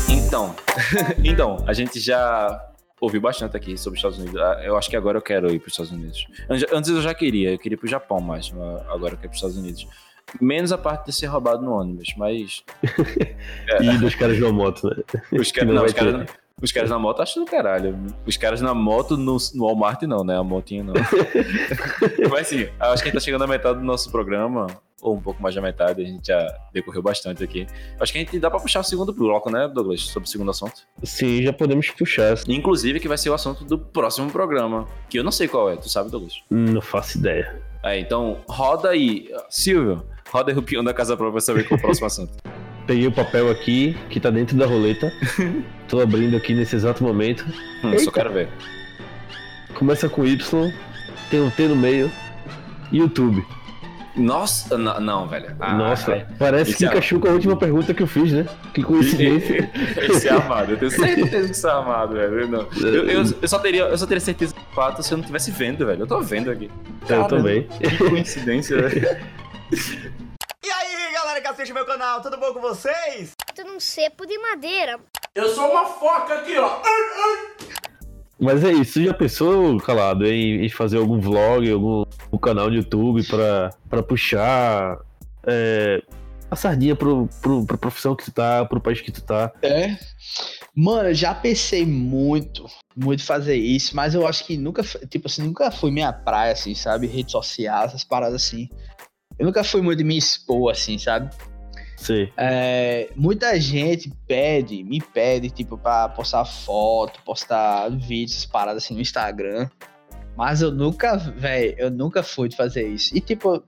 Então, então, a gente já ouviu bastante aqui sobre os Estados Unidos. Ah, Eu acho que agora eu quero ir para os Estados Unidos. Antes- eu já queria, eu queria ir para o Japão mais, mas agora eu quero ir para os Estados Unidos. Menos a parte de ser roubado no ônibus, mas E dos caras uma moto, né? os, não não, os, caras, os caras na moto acho do caralho. Os caras na moto no, no Walmart não, né? A motinha não. mas sim, acho que a gente tá chegando à metade do nosso programa, ou um pouco mais da metade, a gente já decorreu bastante aqui. Acho que a gente dá para puxar o segundo bloco, né, Douglas? Sobre o segundo assunto. Sim, já podemos puxar. Inclusive, que vai ser o assunto do próximo programa. Que eu não sei qual é, tu sabe, Douglas? Não faço ideia. É, então, roda aí. Silvio, roda aí o peão da casa própria pra saber qual é o próximo assunto. Peguei o papel aqui, que tá dentro da roleta. Tô abrindo aqui nesse exato momento. Hum, Eita. só quero ver. Começa com Y, tem um T no meio. YouTube. Nossa, não, não, velho. Ah, Nossa, é. parece Esse que é- encaixou com a última pergunta que eu fiz, né? Que coincidência. Esse é armado, eu tenho certeza que isso é armado, velho. Eu, não. Eu, eu- eu só teria, eu só teria certeza do fato se eu não estivesse vendo, velho. Eu tô vendo aqui. eu também. Que coincidência, velho. E aí, galera que assiste meu canal, tudo bom com vocês? aberto num cepo de madeira. Eu sou uma foca aqui, ó. Mas é isso, já pensou, Calado, em, em fazer algum vlog, algum, algum canal de YouTube pra, pra puxar é, a sardinha pro, pro, pra profissão que tu tá, pro país que tu tá? É. Mano, eu já pensei muito, muito fazer isso, mas eu acho que nunca, tipo assim, nunca foi minha praia, assim, sabe? Redes sociais, essas paradas assim. Eu nunca fui muito me expor, assim, sabe? Sei. É, muita gente pede, me pede, tipo, pra postar foto, postar vídeos, paradas assim no Instagram. Mas eu nunca, velho, eu nunca fui de fazer isso. E, tipo,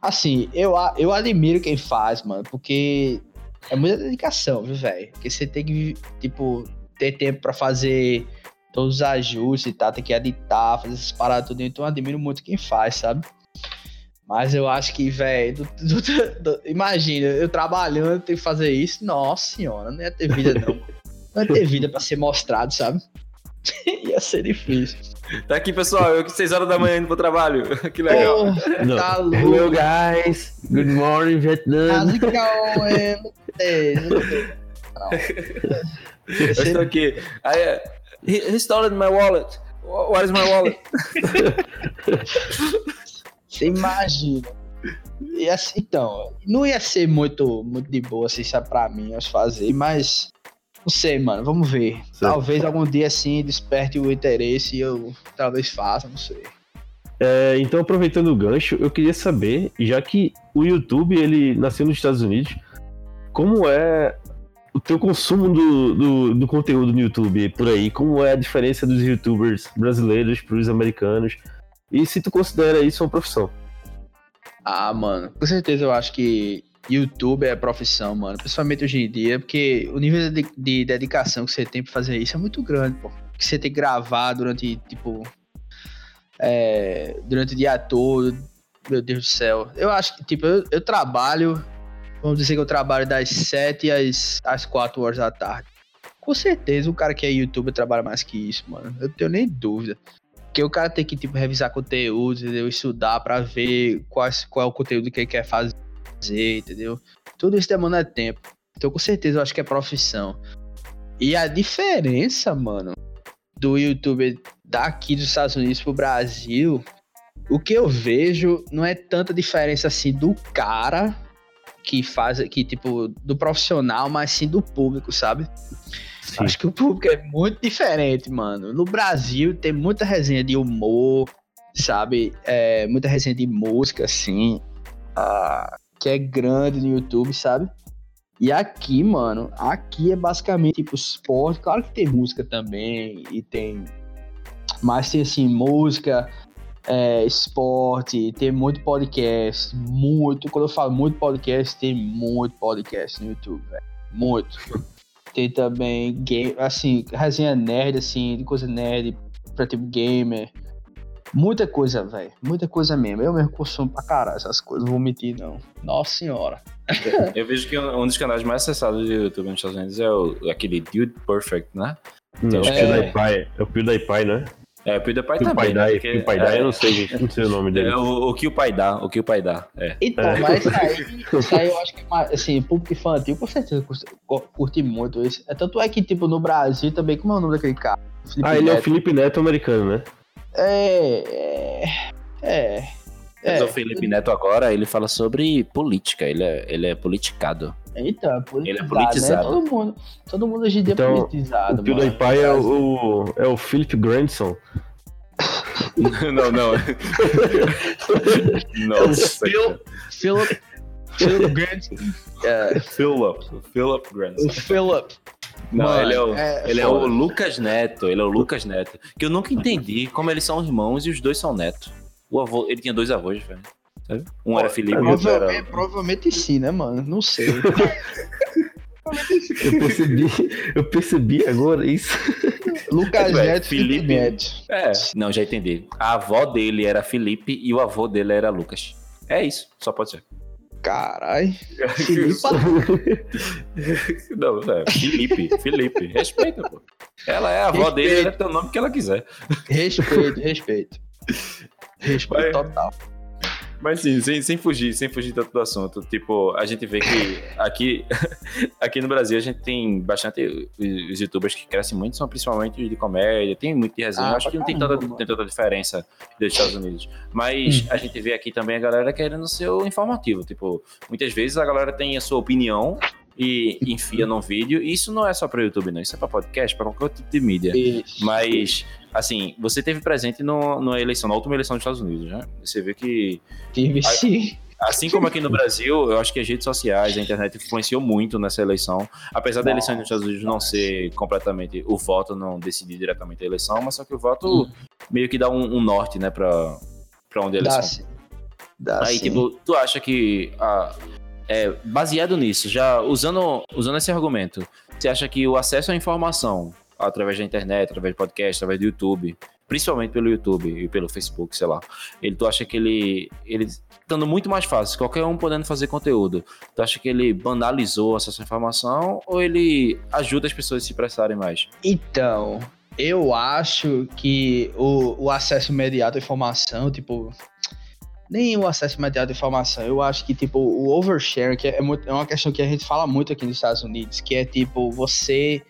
assim, eu, eu admiro quem faz, mano, porque é muita dedicação, viu, velho? Porque você tem que, tipo, ter tempo pra fazer todos os ajustes e tal, tem que editar, fazer essas paradas tudo. Então eu admiro muito quem faz, sabe? Mas eu acho que, velho, imagina, eu trabalhando, ter que fazer isso, nossa senhora, não ia ter vida, não. Não ia ter vida pra ser mostrado, sabe? ia ser difícil. Tá aqui, pessoal. Eu que 6 horas da manhã indo pro trabalho. que legal. Não. tá Hello, louco. guys. Good morning, Vietnam. How's it going? Eu estou aqui. Aí, é, he, he stolen my wallet. What is my wallet? Você imagina. E assim, então, não ia ser muito, muito de boa, assim, sabe, pra mim, eu fazer, mas não sei, mano, vamos ver. Talvez algum dia, assim, desperte o interesse e eu talvez faça, não sei. É, então, aproveitando o gancho, eu queria saber, já que o YouTube ele nasceu nos Estados Unidos, como é o teu consumo do, do, do conteúdo no YouTube por aí? Como é a diferença dos YouTubers brasileiros para os americanos? E se tu considera isso uma profissão? Ah, mano, com certeza eu acho que YouTube é profissão, mano, principalmente hoje em dia, porque o nível de, de dedicação que você tem pra fazer isso é muito grande, pô. Que você tem que gravar durante, tipo, é, durante o dia todo, meu Deus do céu. Eu acho que, tipo, eu, eu trabalho, vamos dizer que eu trabalho das 7 às, às 4 horas da tarde. Com certeza o cara que é youtuber trabalha mais que isso, mano. Eu tenho nem dúvida. Porque o cara tem que, tipo, revisar conteúdo, entendeu? Estudar pra ver quais, qual é o conteúdo que ele quer fazer, entendeu? Tudo isso demanda tempo. Então, com certeza, eu acho que é profissão. E a diferença, mano, do youtuber daqui dos Estados Unidos pro Brasil, o que eu vejo não é tanta diferença assim do cara que faz, que tipo, do profissional, mas sim do público, sabe? Sim. Acho que o público é muito diferente, mano. No Brasil tem muita resenha de humor, sabe? É, muita resenha de música, assim, ah, que é grande no YouTube, sabe? E aqui, mano, aqui é basicamente tipo esporte. Claro que tem música também, e tem. Mas tem assim, música, é, esporte, tem muito podcast, muito. Quando eu falo muito podcast, tem muito podcast no YouTube, velho. Muito. Tem também game, assim, resenha nerd, assim, de coisa nerd pra tipo gamer. Muita coisa, velho. Muita coisa mesmo. Eu mesmo consumo pra caralho essas coisas, não vou mentir, não. Nossa senhora. Eu vejo que um dos canais mais acessados do YouTube nos Estados Unidos é o, aquele Dude Perfect, né? Não, acho é, o é. PewDiePie, é o PewDiePie, né? É, o PewDiePie também, né? PewDiePie, Porque- PewDiePie, é, eu não sei, gente, não sei o nome dele. é, o, o que o pai dá, o que o pai dá, é. Então, É. mas isso aí, isso aí eu acho que, assim, público infantil, com certeza, curte muito isso. É, tanto é que, tipo, no Brasil também, como é o nome daquele cara? Felipe Ah, ele é o Neto. Felipe Neto americano, né? É. É. É. Mas é. o Felipe Neto agora, ele fala sobre política, ele é, ele é politicado. É politizado, Ele é politizado. Né? Todo mundo, todo mundo hoje em dia Então, é politizado, O PewDiePie é o, é o Philip Grandson. não, não. Nossa. Phil- Philip. Philip Grant. É, Philip. Philip Grandson. o Philip. Não, Mano, ele é o, é ele é o. Lucas Neto. Ele é o Lucas Neto. Que eu nunca entendi como eles são irmãos e os dois são netos. O avô, ele tinha dois avós diferentes. Sabe? Um era Felipe e outro Provavelmente, era. provavelmente sim, né, mano? Não sei. Eu percebi, eu percebi agora isso. Lucas Ué, Neto, Felipe Felipe- Neto. É, não, já entendi. A avó dele era Felipe e o avô dele era Lucas. É isso, só pode ser. Caralho. Felipe. não, é Felipe, Felipe. Respeita, pô. Ela é a avó dele, Respeito. ela tem o nome que ela quiser. Respeito, respeito. Respeito Vai. total. Mas sim, sem, sem fugir, sem fugir tanto do assunto. Tipo, a gente vê que aqui, aqui no Brasil a gente tem bastante. Os youtubers que crescem muito são principalmente de comédia, tem muito de resenha. Ah, acho que não tem tanta, tem tanta diferença dos Estados Unidos. Mas a gente vê aqui também a galera querendo ser o informativo. Tipo, muitas vezes a galera tem a sua opinião e enfia num vídeo. E isso não é só para YouTube, não. Isso é para podcast, para qualquer tipo de mídia. Isso. Mas, assim, você teve presente no, na eleição, na última eleição dos Estados Unidos, né? Você vê que, Tive sim. assim como aqui no Brasil, eu acho que as redes sociais, a internet influenciou muito nessa eleição. Apesar da eleição dos Estados Unidos não ser completamente. O voto não decidir diretamente a eleição, mas só que o voto meio que dá um, um norte, né, pra, pra onde a Dá eleição. Dá Aí, sim. tipo, tu acha que. ah, é, baseado nisso, já usando, usando esse argumento, você acha que o acesso à informação através da internet, através de podcast, através do YouTube, principalmente pelo YouTube e pelo Facebook, sei lá, ele, tu acha que ele, ele estando muito mais fácil, qualquer um podendo fazer conteúdo, tu acha que ele banalizou à informação ou ele ajuda as pessoas a se expressarem mais? Então, eu acho que o, o acesso imediato à informação, tipo. Nem o acesso imediato à informação, eu acho que, tipo, o overshare, que é, muito- é uma questão que a gente fala muito aqui nos Estados Unidos, que é, tipo, você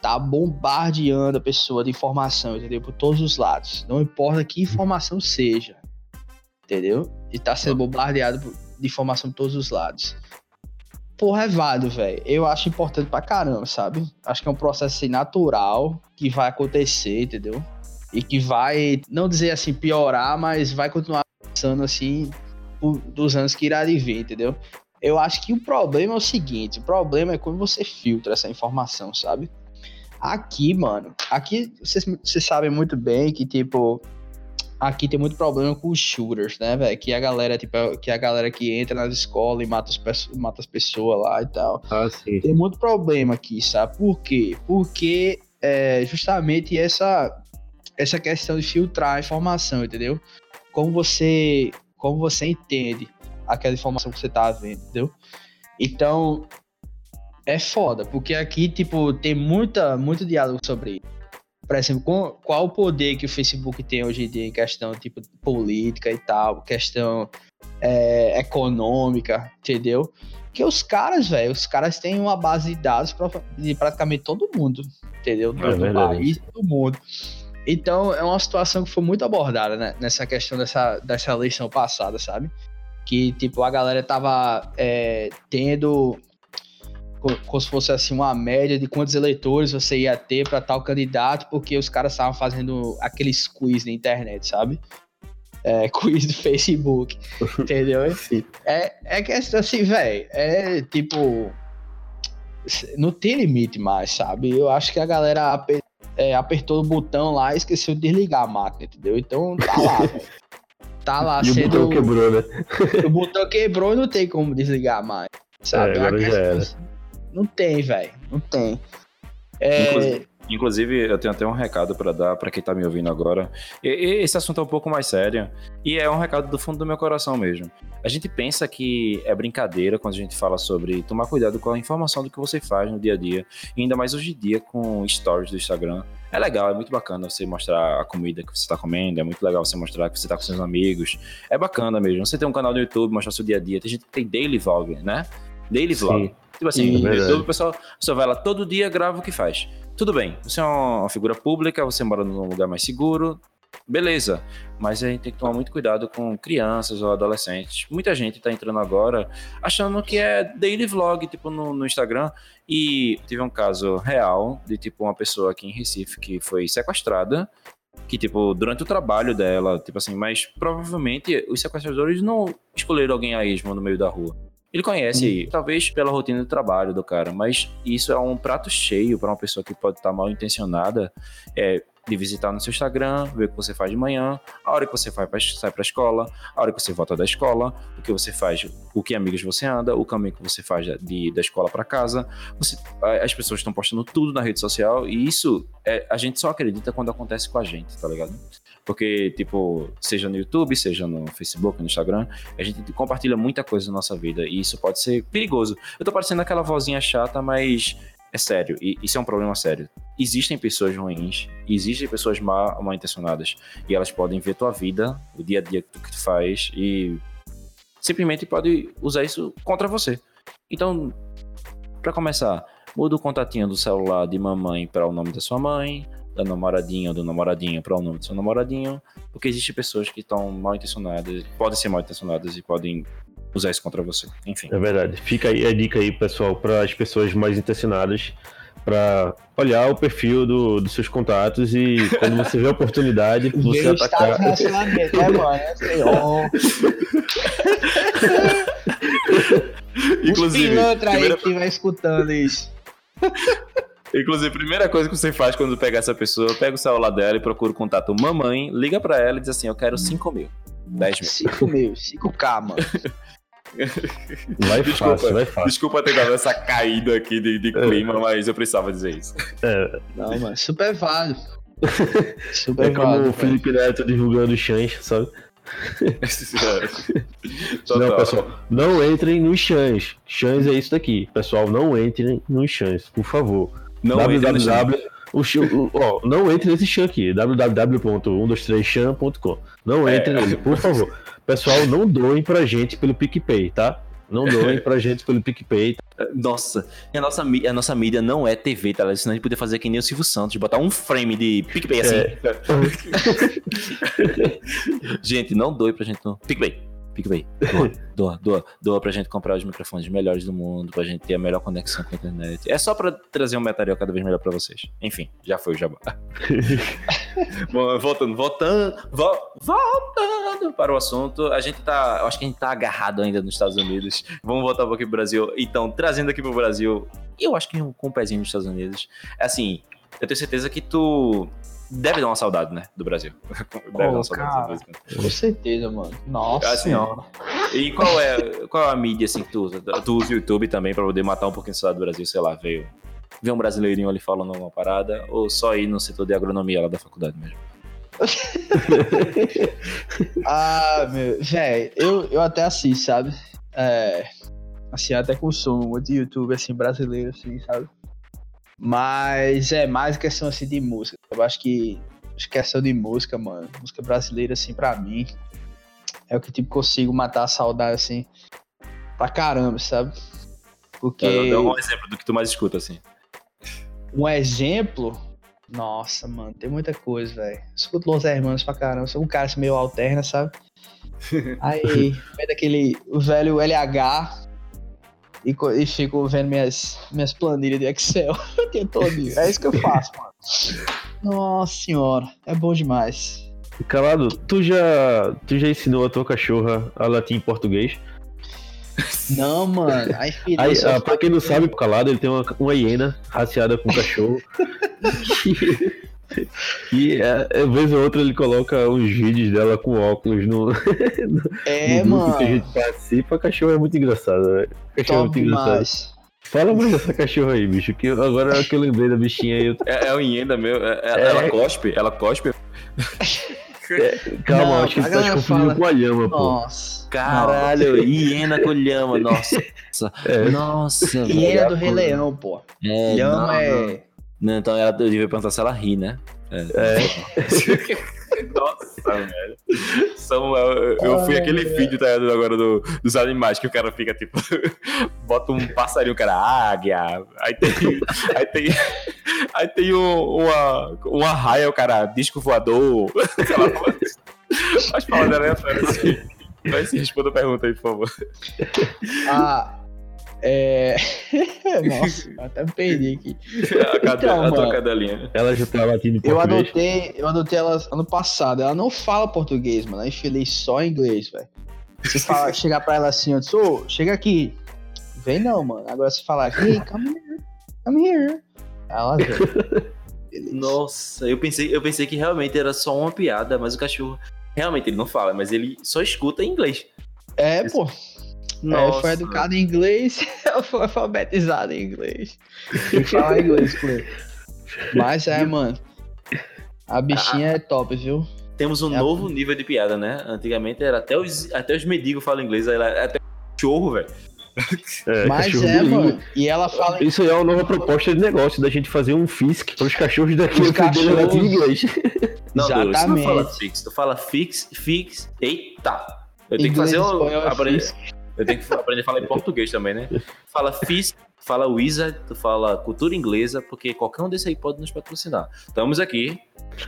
tá bombardeando a pessoa de informação, entendeu? Por todos os lados. Não importa que informação seja, entendeu? E tá sendo bombardeado por- de informação de todos os lados. Porra, é válido, velho. Eu acho importante pra caramba, sabe? Acho que é um processo assim, natural que vai acontecer, entendeu? E que vai, não dizer assim, piorar, mas vai continuar passando assim dos anos que irá de vir, entendeu? Eu acho que o problema é o seguinte: o problema é quando você filtra essa informação, sabe? Aqui, mano, aqui vocês, vocês sabem muito bem que, tipo, aqui tem muito problema com os shooters, né, velho? Que a galera, tipo, é- que a galera que entra nas escolas e mata, os, mata as pessoas lá e tal. Ah, sim. Tem muito problema aqui, sabe? Por quê? Porque é justamente essa, essa questão de filtrar a informação, entendeu? Como você, como você entende aquela informação que você tá vendo, entendeu? Então, é foda, porque aqui, tipo, tem muita, muito diálogo sobre isso. Por exemplo, com- qual o poder que o Facebook tem hoje em dia em questão, tipo, política e tal, questão é, econômica, entendeu? Que os caras, velho, os caras têm uma base de dados pra- de praticamente todo mundo, entendeu? Do, É do verdade. país, do mundo. Então, é uma situação que foi muito abordada, né? Nessa questão dessa, dessa eleição passada, sabe? Que, tipo, a galera tava é, tendo co- como se fosse assim uma média de quantos eleitores você ia ter para tal candidato, porque os caras estavam fazendo aqueles quiz na internet, sabe? É, quiz do Facebook, entendeu? É, é questão assim, velho, é tipo. Não tem limite mais, sabe? Eu acho que a galera é, apertou o botão lá e esqueceu de desligar a máquina, entendeu? Então tá lá, velho. Tá lá E o sendo. botão quebrou, né? O botão quebrou e não tem como desligar mais. Sabe? É, agora A já era. assim, Não tem, velho. Não tem. É, Inclusive, inclusive, eu tenho até um recado pra dar pra quem tá me ouvindo agora. E- e esse assunto é um pouco mais sério e é um recado do fundo do meu coração mesmo. A gente pensa que é brincadeira quando a gente fala sobre tomar cuidado com a informação do que você faz no dia a dia, e ainda mais hoje em dia com stories do Instagram. É legal, é muito bacana você mostrar a comida que você tá comendo, é muito legal você mostrar que você tá com seus amigos. É bacana mesmo. Você tem um canal no YouTube, mostrar seu dia a dia. Tem gente que tem daily vlog, né? Daily Sim. vlog. Tipo assim, Sim, no verdade. YouTube o pessoal só vai lá todo dia, grava o que faz. Tudo bem, você é uma figura pública, você mora num lugar mais seguro, beleza. Mas a gente tem que tomar muito cuidado com crianças ou adolescentes. Muita gente tá entrando agora achando que é daily vlog, tipo, no, no Instagram. E tive um caso real de, tipo, uma pessoa aqui em Recife que foi sequestrada. Que, tipo, durante o trabalho dela, tipo assim, mas provavelmente os sequestradores não escolheram alguém a esmo no meio da rua. Ele conhece, talvez pela rotina de trabalho do cara, mas isso é um prato cheio para uma pessoa que pode estar mal intencionada. É, de visitar no seu Instagram, ver o que você faz de manhã, a hora que você vai pra, sai para a escola, a hora que você volta da escola, o que você faz, o que amigos você anda, o caminho que você faz de, da escola para casa. Você, as pessoas estão postando tudo na rede social e isso é, a gente só acredita quando acontece com a gente, tá ligado? Porque, tipo, seja no YouTube, seja no Facebook, no Instagram, a gente compartilha muita coisa na nossa vida e isso pode ser perigoso. Eu tô parecendo aquela vozinha chata, mas é sério, e isso é um problema sério. Existem pessoas ruins, existem pessoas mal, mal intencionadas, e elas podem ver tua vida, o dia a dia que tu, faz, e simplesmente pode usar isso contra você. Então, para começar, muda o contatinho do celular de mamãe para o nome da sua mãe, da namoradinha ou do namoradinho para o nome do seu namoradinho, porque existem pessoas que estão mal intencionadas, podem ser mal intencionadas e podem usar isso contra você. Enfim. É verdade. Fica aí a dica aí, pessoal, para as pessoas mais intencionadas, para olhar o perfil do, dos seus contatos e quando você vê a oportunidade, você de atacar. relacionamento, né, mano? É assim, ó. Os pilantra aí primeira, que vai escutando isso. inclusive, primeira coisa que você faz quando pegar essa pessoa, pega o celular dela e procura o contato mamãe, liga pra ela e diz assim: Eu quero 5 mil, 10 mil. 5 mil, 5k, mano. Vai Desculpa. fácil, vai fácil. Desculpa ter dado essa caída aqui de, de clima, mas eu precisava dizer isso. É, Não, mano, super válido. Super é como válido. o Felipe Neto divulgando chãs, sabe? Não, pessoal, não entrem nos chãs. Chãs é isso daqui. Pessoal, não entrem nos chãs, por favor. Não www. O ó, não entre nesse chão aqui, www.123chan.com. Não É. entre nele, por favor. Pessoal, não doem pra gente pelo PicPay, tá? Não doem pra gente pelo PicPay. Nossa, a nossa, a nossa mídia não é TV, tá? Senão a gente podia fazer que nem o Silvio Santos, botar um frame de PicPay assim. É. gente, não doe pra gente no PicPay. PicPay. Doa, doa, doa, doa pra gente comprar os microfones melhores do mundo, pra gente ter a melhor conexão com a internet. É só pra trazer um material cada vez melhor pra vocês. Enfim, já foi o jabá. Bom, voltando, voltando, vo- voltando para o assunto. A gente tá, eu acho que a gente tá agarrado ainda nos Estados Unidos. Vamos voltar um pouquinho pro Brasil. Então, trazendo aqui pro Brasil, eu acho que com um pezinho nos Estados Unidos. É assim, eu tenho certeza que tu deve dar uma saudade, né, do Brasil. deve dar uma Oh, saudade cara. do Brasil. Com certeza, mano. Nossa Assim, senhora. E qual é, qual é a mídia assim que tu usa? Tu usa o YouTube também pra poder matar um pouquinho a saudade do Brasil, sei lá, veio ver um brasileirinho ali falando uma parada, ou só ir no setor de agronomia lá da faculdade mesmo? Ah, meu. Véi, eu, eu até assisto, sabe? É. Assim, eu até consumo muito YouTube, assim, brasileiro, assim, sabe? Mas é mais questão, assim, de música. Eu acho que. Acho que questão de música, mano. Música brasileira, assim, pra mim. É o que, tipo, consigo matar a saudade, assim. Pra caramba, sabe? Porque. Dá um exemplo do que tu mais escuta, assim. Um exemplo. Nossa, mano, tem muita coisa, velho. Escuto Los Hermanos pra caramba. Sou um cara assim, meio alterna, sabe? Aí, vem daquele velho LH e, e fico vendo minhas, minhas planilhas de Excel o dia todo. É isso que eu faço, mano. Nossa senhora, é bom demais. Calado, tu já, tu já ensinou a tua cachorra a latir em português? Não, mano. Aí, filho, Aí, só ah, pra quem não sabe, o Calado ele tem uma, uma hiena raciada com cachorro. e é, é, vez ou outra ele coloca uns vídeos dela com óculos no, É, no grupo mano. que a gente participa. Cachorro é muito engraçado, velho. Cachorro é muito engraçado. Fala mais dessa cachorra aí, bicho. Que agora que eu lembrei da bichinha aí. É, é o Ienda meu. é- é- É. Ela cospe, ela cospe. Calma, Não, acho que a você tá confundindo fala- com a lhama, pô. Nossa. Caralho, hiena com lhama, nossa. É. Nossa, Hiena do Rei Leão, pô. É, Lhama não, é. Então ela eu devia perguntar se ela ri, né? É. Nossa, velho. Samuel, eu, eu fui Ai, aquele vídeo tá, ligado, agora do- dos animais que o cara fica tipo. bota um passarinho, o cara, águia. Aí tem. Aí tem. Aí tem um- uma, uma raia, o cara, disco voador. Sei lá, Mas fala dela é assim. Vai se responda a pergunta aí, por favor. Ah, é. Nossa, eu até me perdi aqui. A, cade- Então, a tua mano. cadelinha. Ela já tá latindo em Eu português. adotei, eu adotei ela ano passado. Ela não fala português, mano. Ela é infeliz só inglês, velho. Se fala, chegar pra ela assim, eu disse, ô, chega aqui. Vem não, mano. Agora se falar aqui, come here, come here. Ela vem. Beleza. Nossa, eu pensei, eu pensei que realmente era só uma piada, mas o cachorro. Realmente ele não fala, mas ele só escuta em inglês. É, pô. Nossa. É, foi educado em inglês, ela foi alfabetizada em inglês. Que falar inglês ele. Mas é, mano. A bichinha é top, viu? Temos um É a- novo nível de piada, né? Antigamente era até os, até os mendigos falam inglês, aí lá- até o cachorro, velho. É, Mas é, mano. E ela fala Isso aí é uma nova proposta de negócio, da gente fazer um FISC para os cachorros daqui Os a cachorros. inglês. Não, Douglas, tu não Exatamente. fala fix, tu fala fix, fix, eita. Eu tenho que Inglês, fazer o. espanhol é. Eu tenho que aprender a falar em português também, né? Fala Fisk, fala Wizard, tu fala cultura inglesa, porque qualquer um desse aí pode nos patrocinar. Estamos aqui.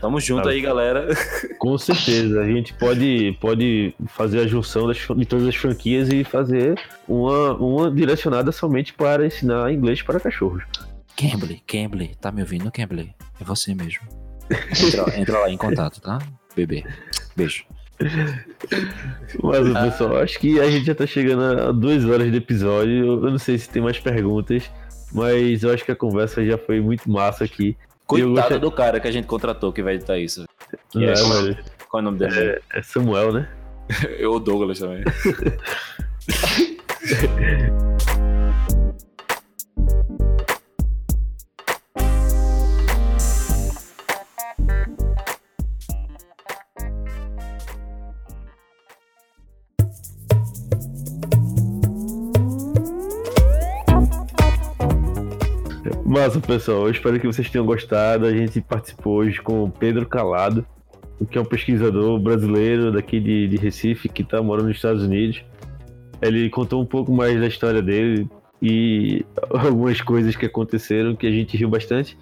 Tamo junto Tá. aí, galera. Com certeza, a gente pode, pode fazer a junção das, de todas as franquias e fazer uma, uma direcionada somente para ensinar inglês para cachorros. Cambly, Cambly, tá me ouvindo, Cambly? É você mesmo. Entra, entra lá em contato, tá? Bebê. Beijo. Mas, pessoal, acho que a gente já tá chegando a duas horas de episódio. Eu não sei se tem mais perguntas, mas eu acho que a conversa já foi muito massa aqui. Coitado gostaria- do cara que a gente contratou que vai editar isso. Que Né, é, qual, é o nome dele? É Samuel, né? Eu, o Douglas também. Massa, pessoal. Eu espero que vocês tenham gostado. A gente participou hoje com o Pedro Calado, que é um pesquisador brasileiro daqui de, de Recife, que está morando nos Estados Unidos. Ele contou um pouco mais da história dele e algumas coisas que aconteceram que a gente riu bastante.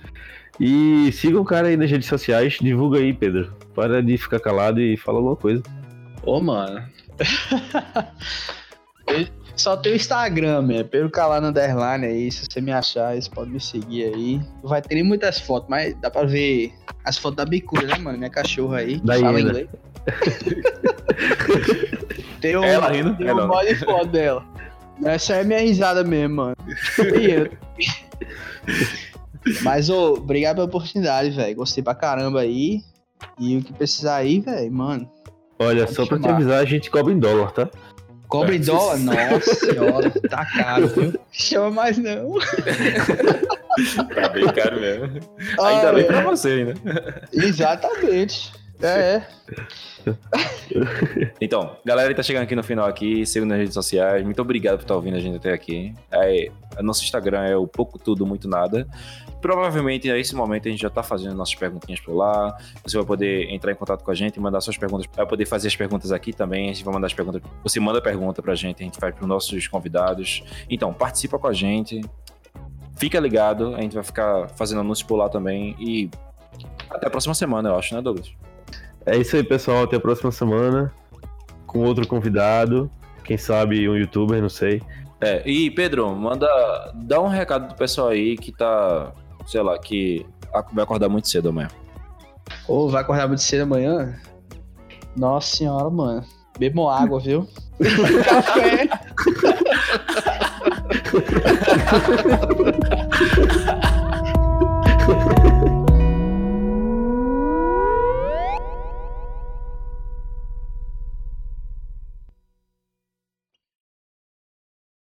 E sigam o cara aí nas redes sociais. Divulga aí, Pedro. Para de ficar calado e fala alguma coisa. Ô, mano. Só tem o Instagram, é Pedro Calado Underline aí. Se você me achar, você pode me seguir aí. Não vai ter nem muitas fotos, mas dá pra ver as fotos da bicuda, né, mano? Minha cachorra aí. que Da fala inglês. tem um, Ela rindo? tem É, um não. monte de foto dela. Essa é minha risada mesmo, mano. Mas, ô, obrigado pela oportunidade, velho. Gostei pra caramba aí. E o que precisar aí, velho, mano. Olha, só pra te avisar, a gente cobra em dólar, tá? Cobra em dólar? Nossa senhora, tá caro, viu? Chama mais não. Tá bem caro mesmo. Ainda Ah, bem é. pra você ainda. Exatamente. É, é. Então, galera que tá chegando aqui no final aqui, siga nas redes sociais. Muito obrigado por estar ouvindo a gente até aqui. É, o nosso Instagram é o pouco tudo, muito nada. Provavelmente nesse momento a gente já tá fazendo nossas perguntinhas por lá. Você vai poder entrar em contato com a gente e mandar suas perguntas. Vai poder fazer as perguntas aqui também. A gente vai mandar as perguntas. Você manda a pergunta pra gente, a gente faz pros nossos convidados. Então, participa com a gente. Fica ligado, a gente vai ficar fazendo anúncio por lá também. E até a próxima semana, eu acho, né, Douglas? É isso aí, pessoal. Até a próxima semana. Com outro convidado. Quem sabe um youtuber, não sei. É, e Pedro, manda. Dá um recado pro pessoal aí que tá. Sei lá, que vai acordar muito cedo amanhã. Ô, vai acordar muito cedo amanhã? Nossa senhora, mano. Bebam água, viu? Café.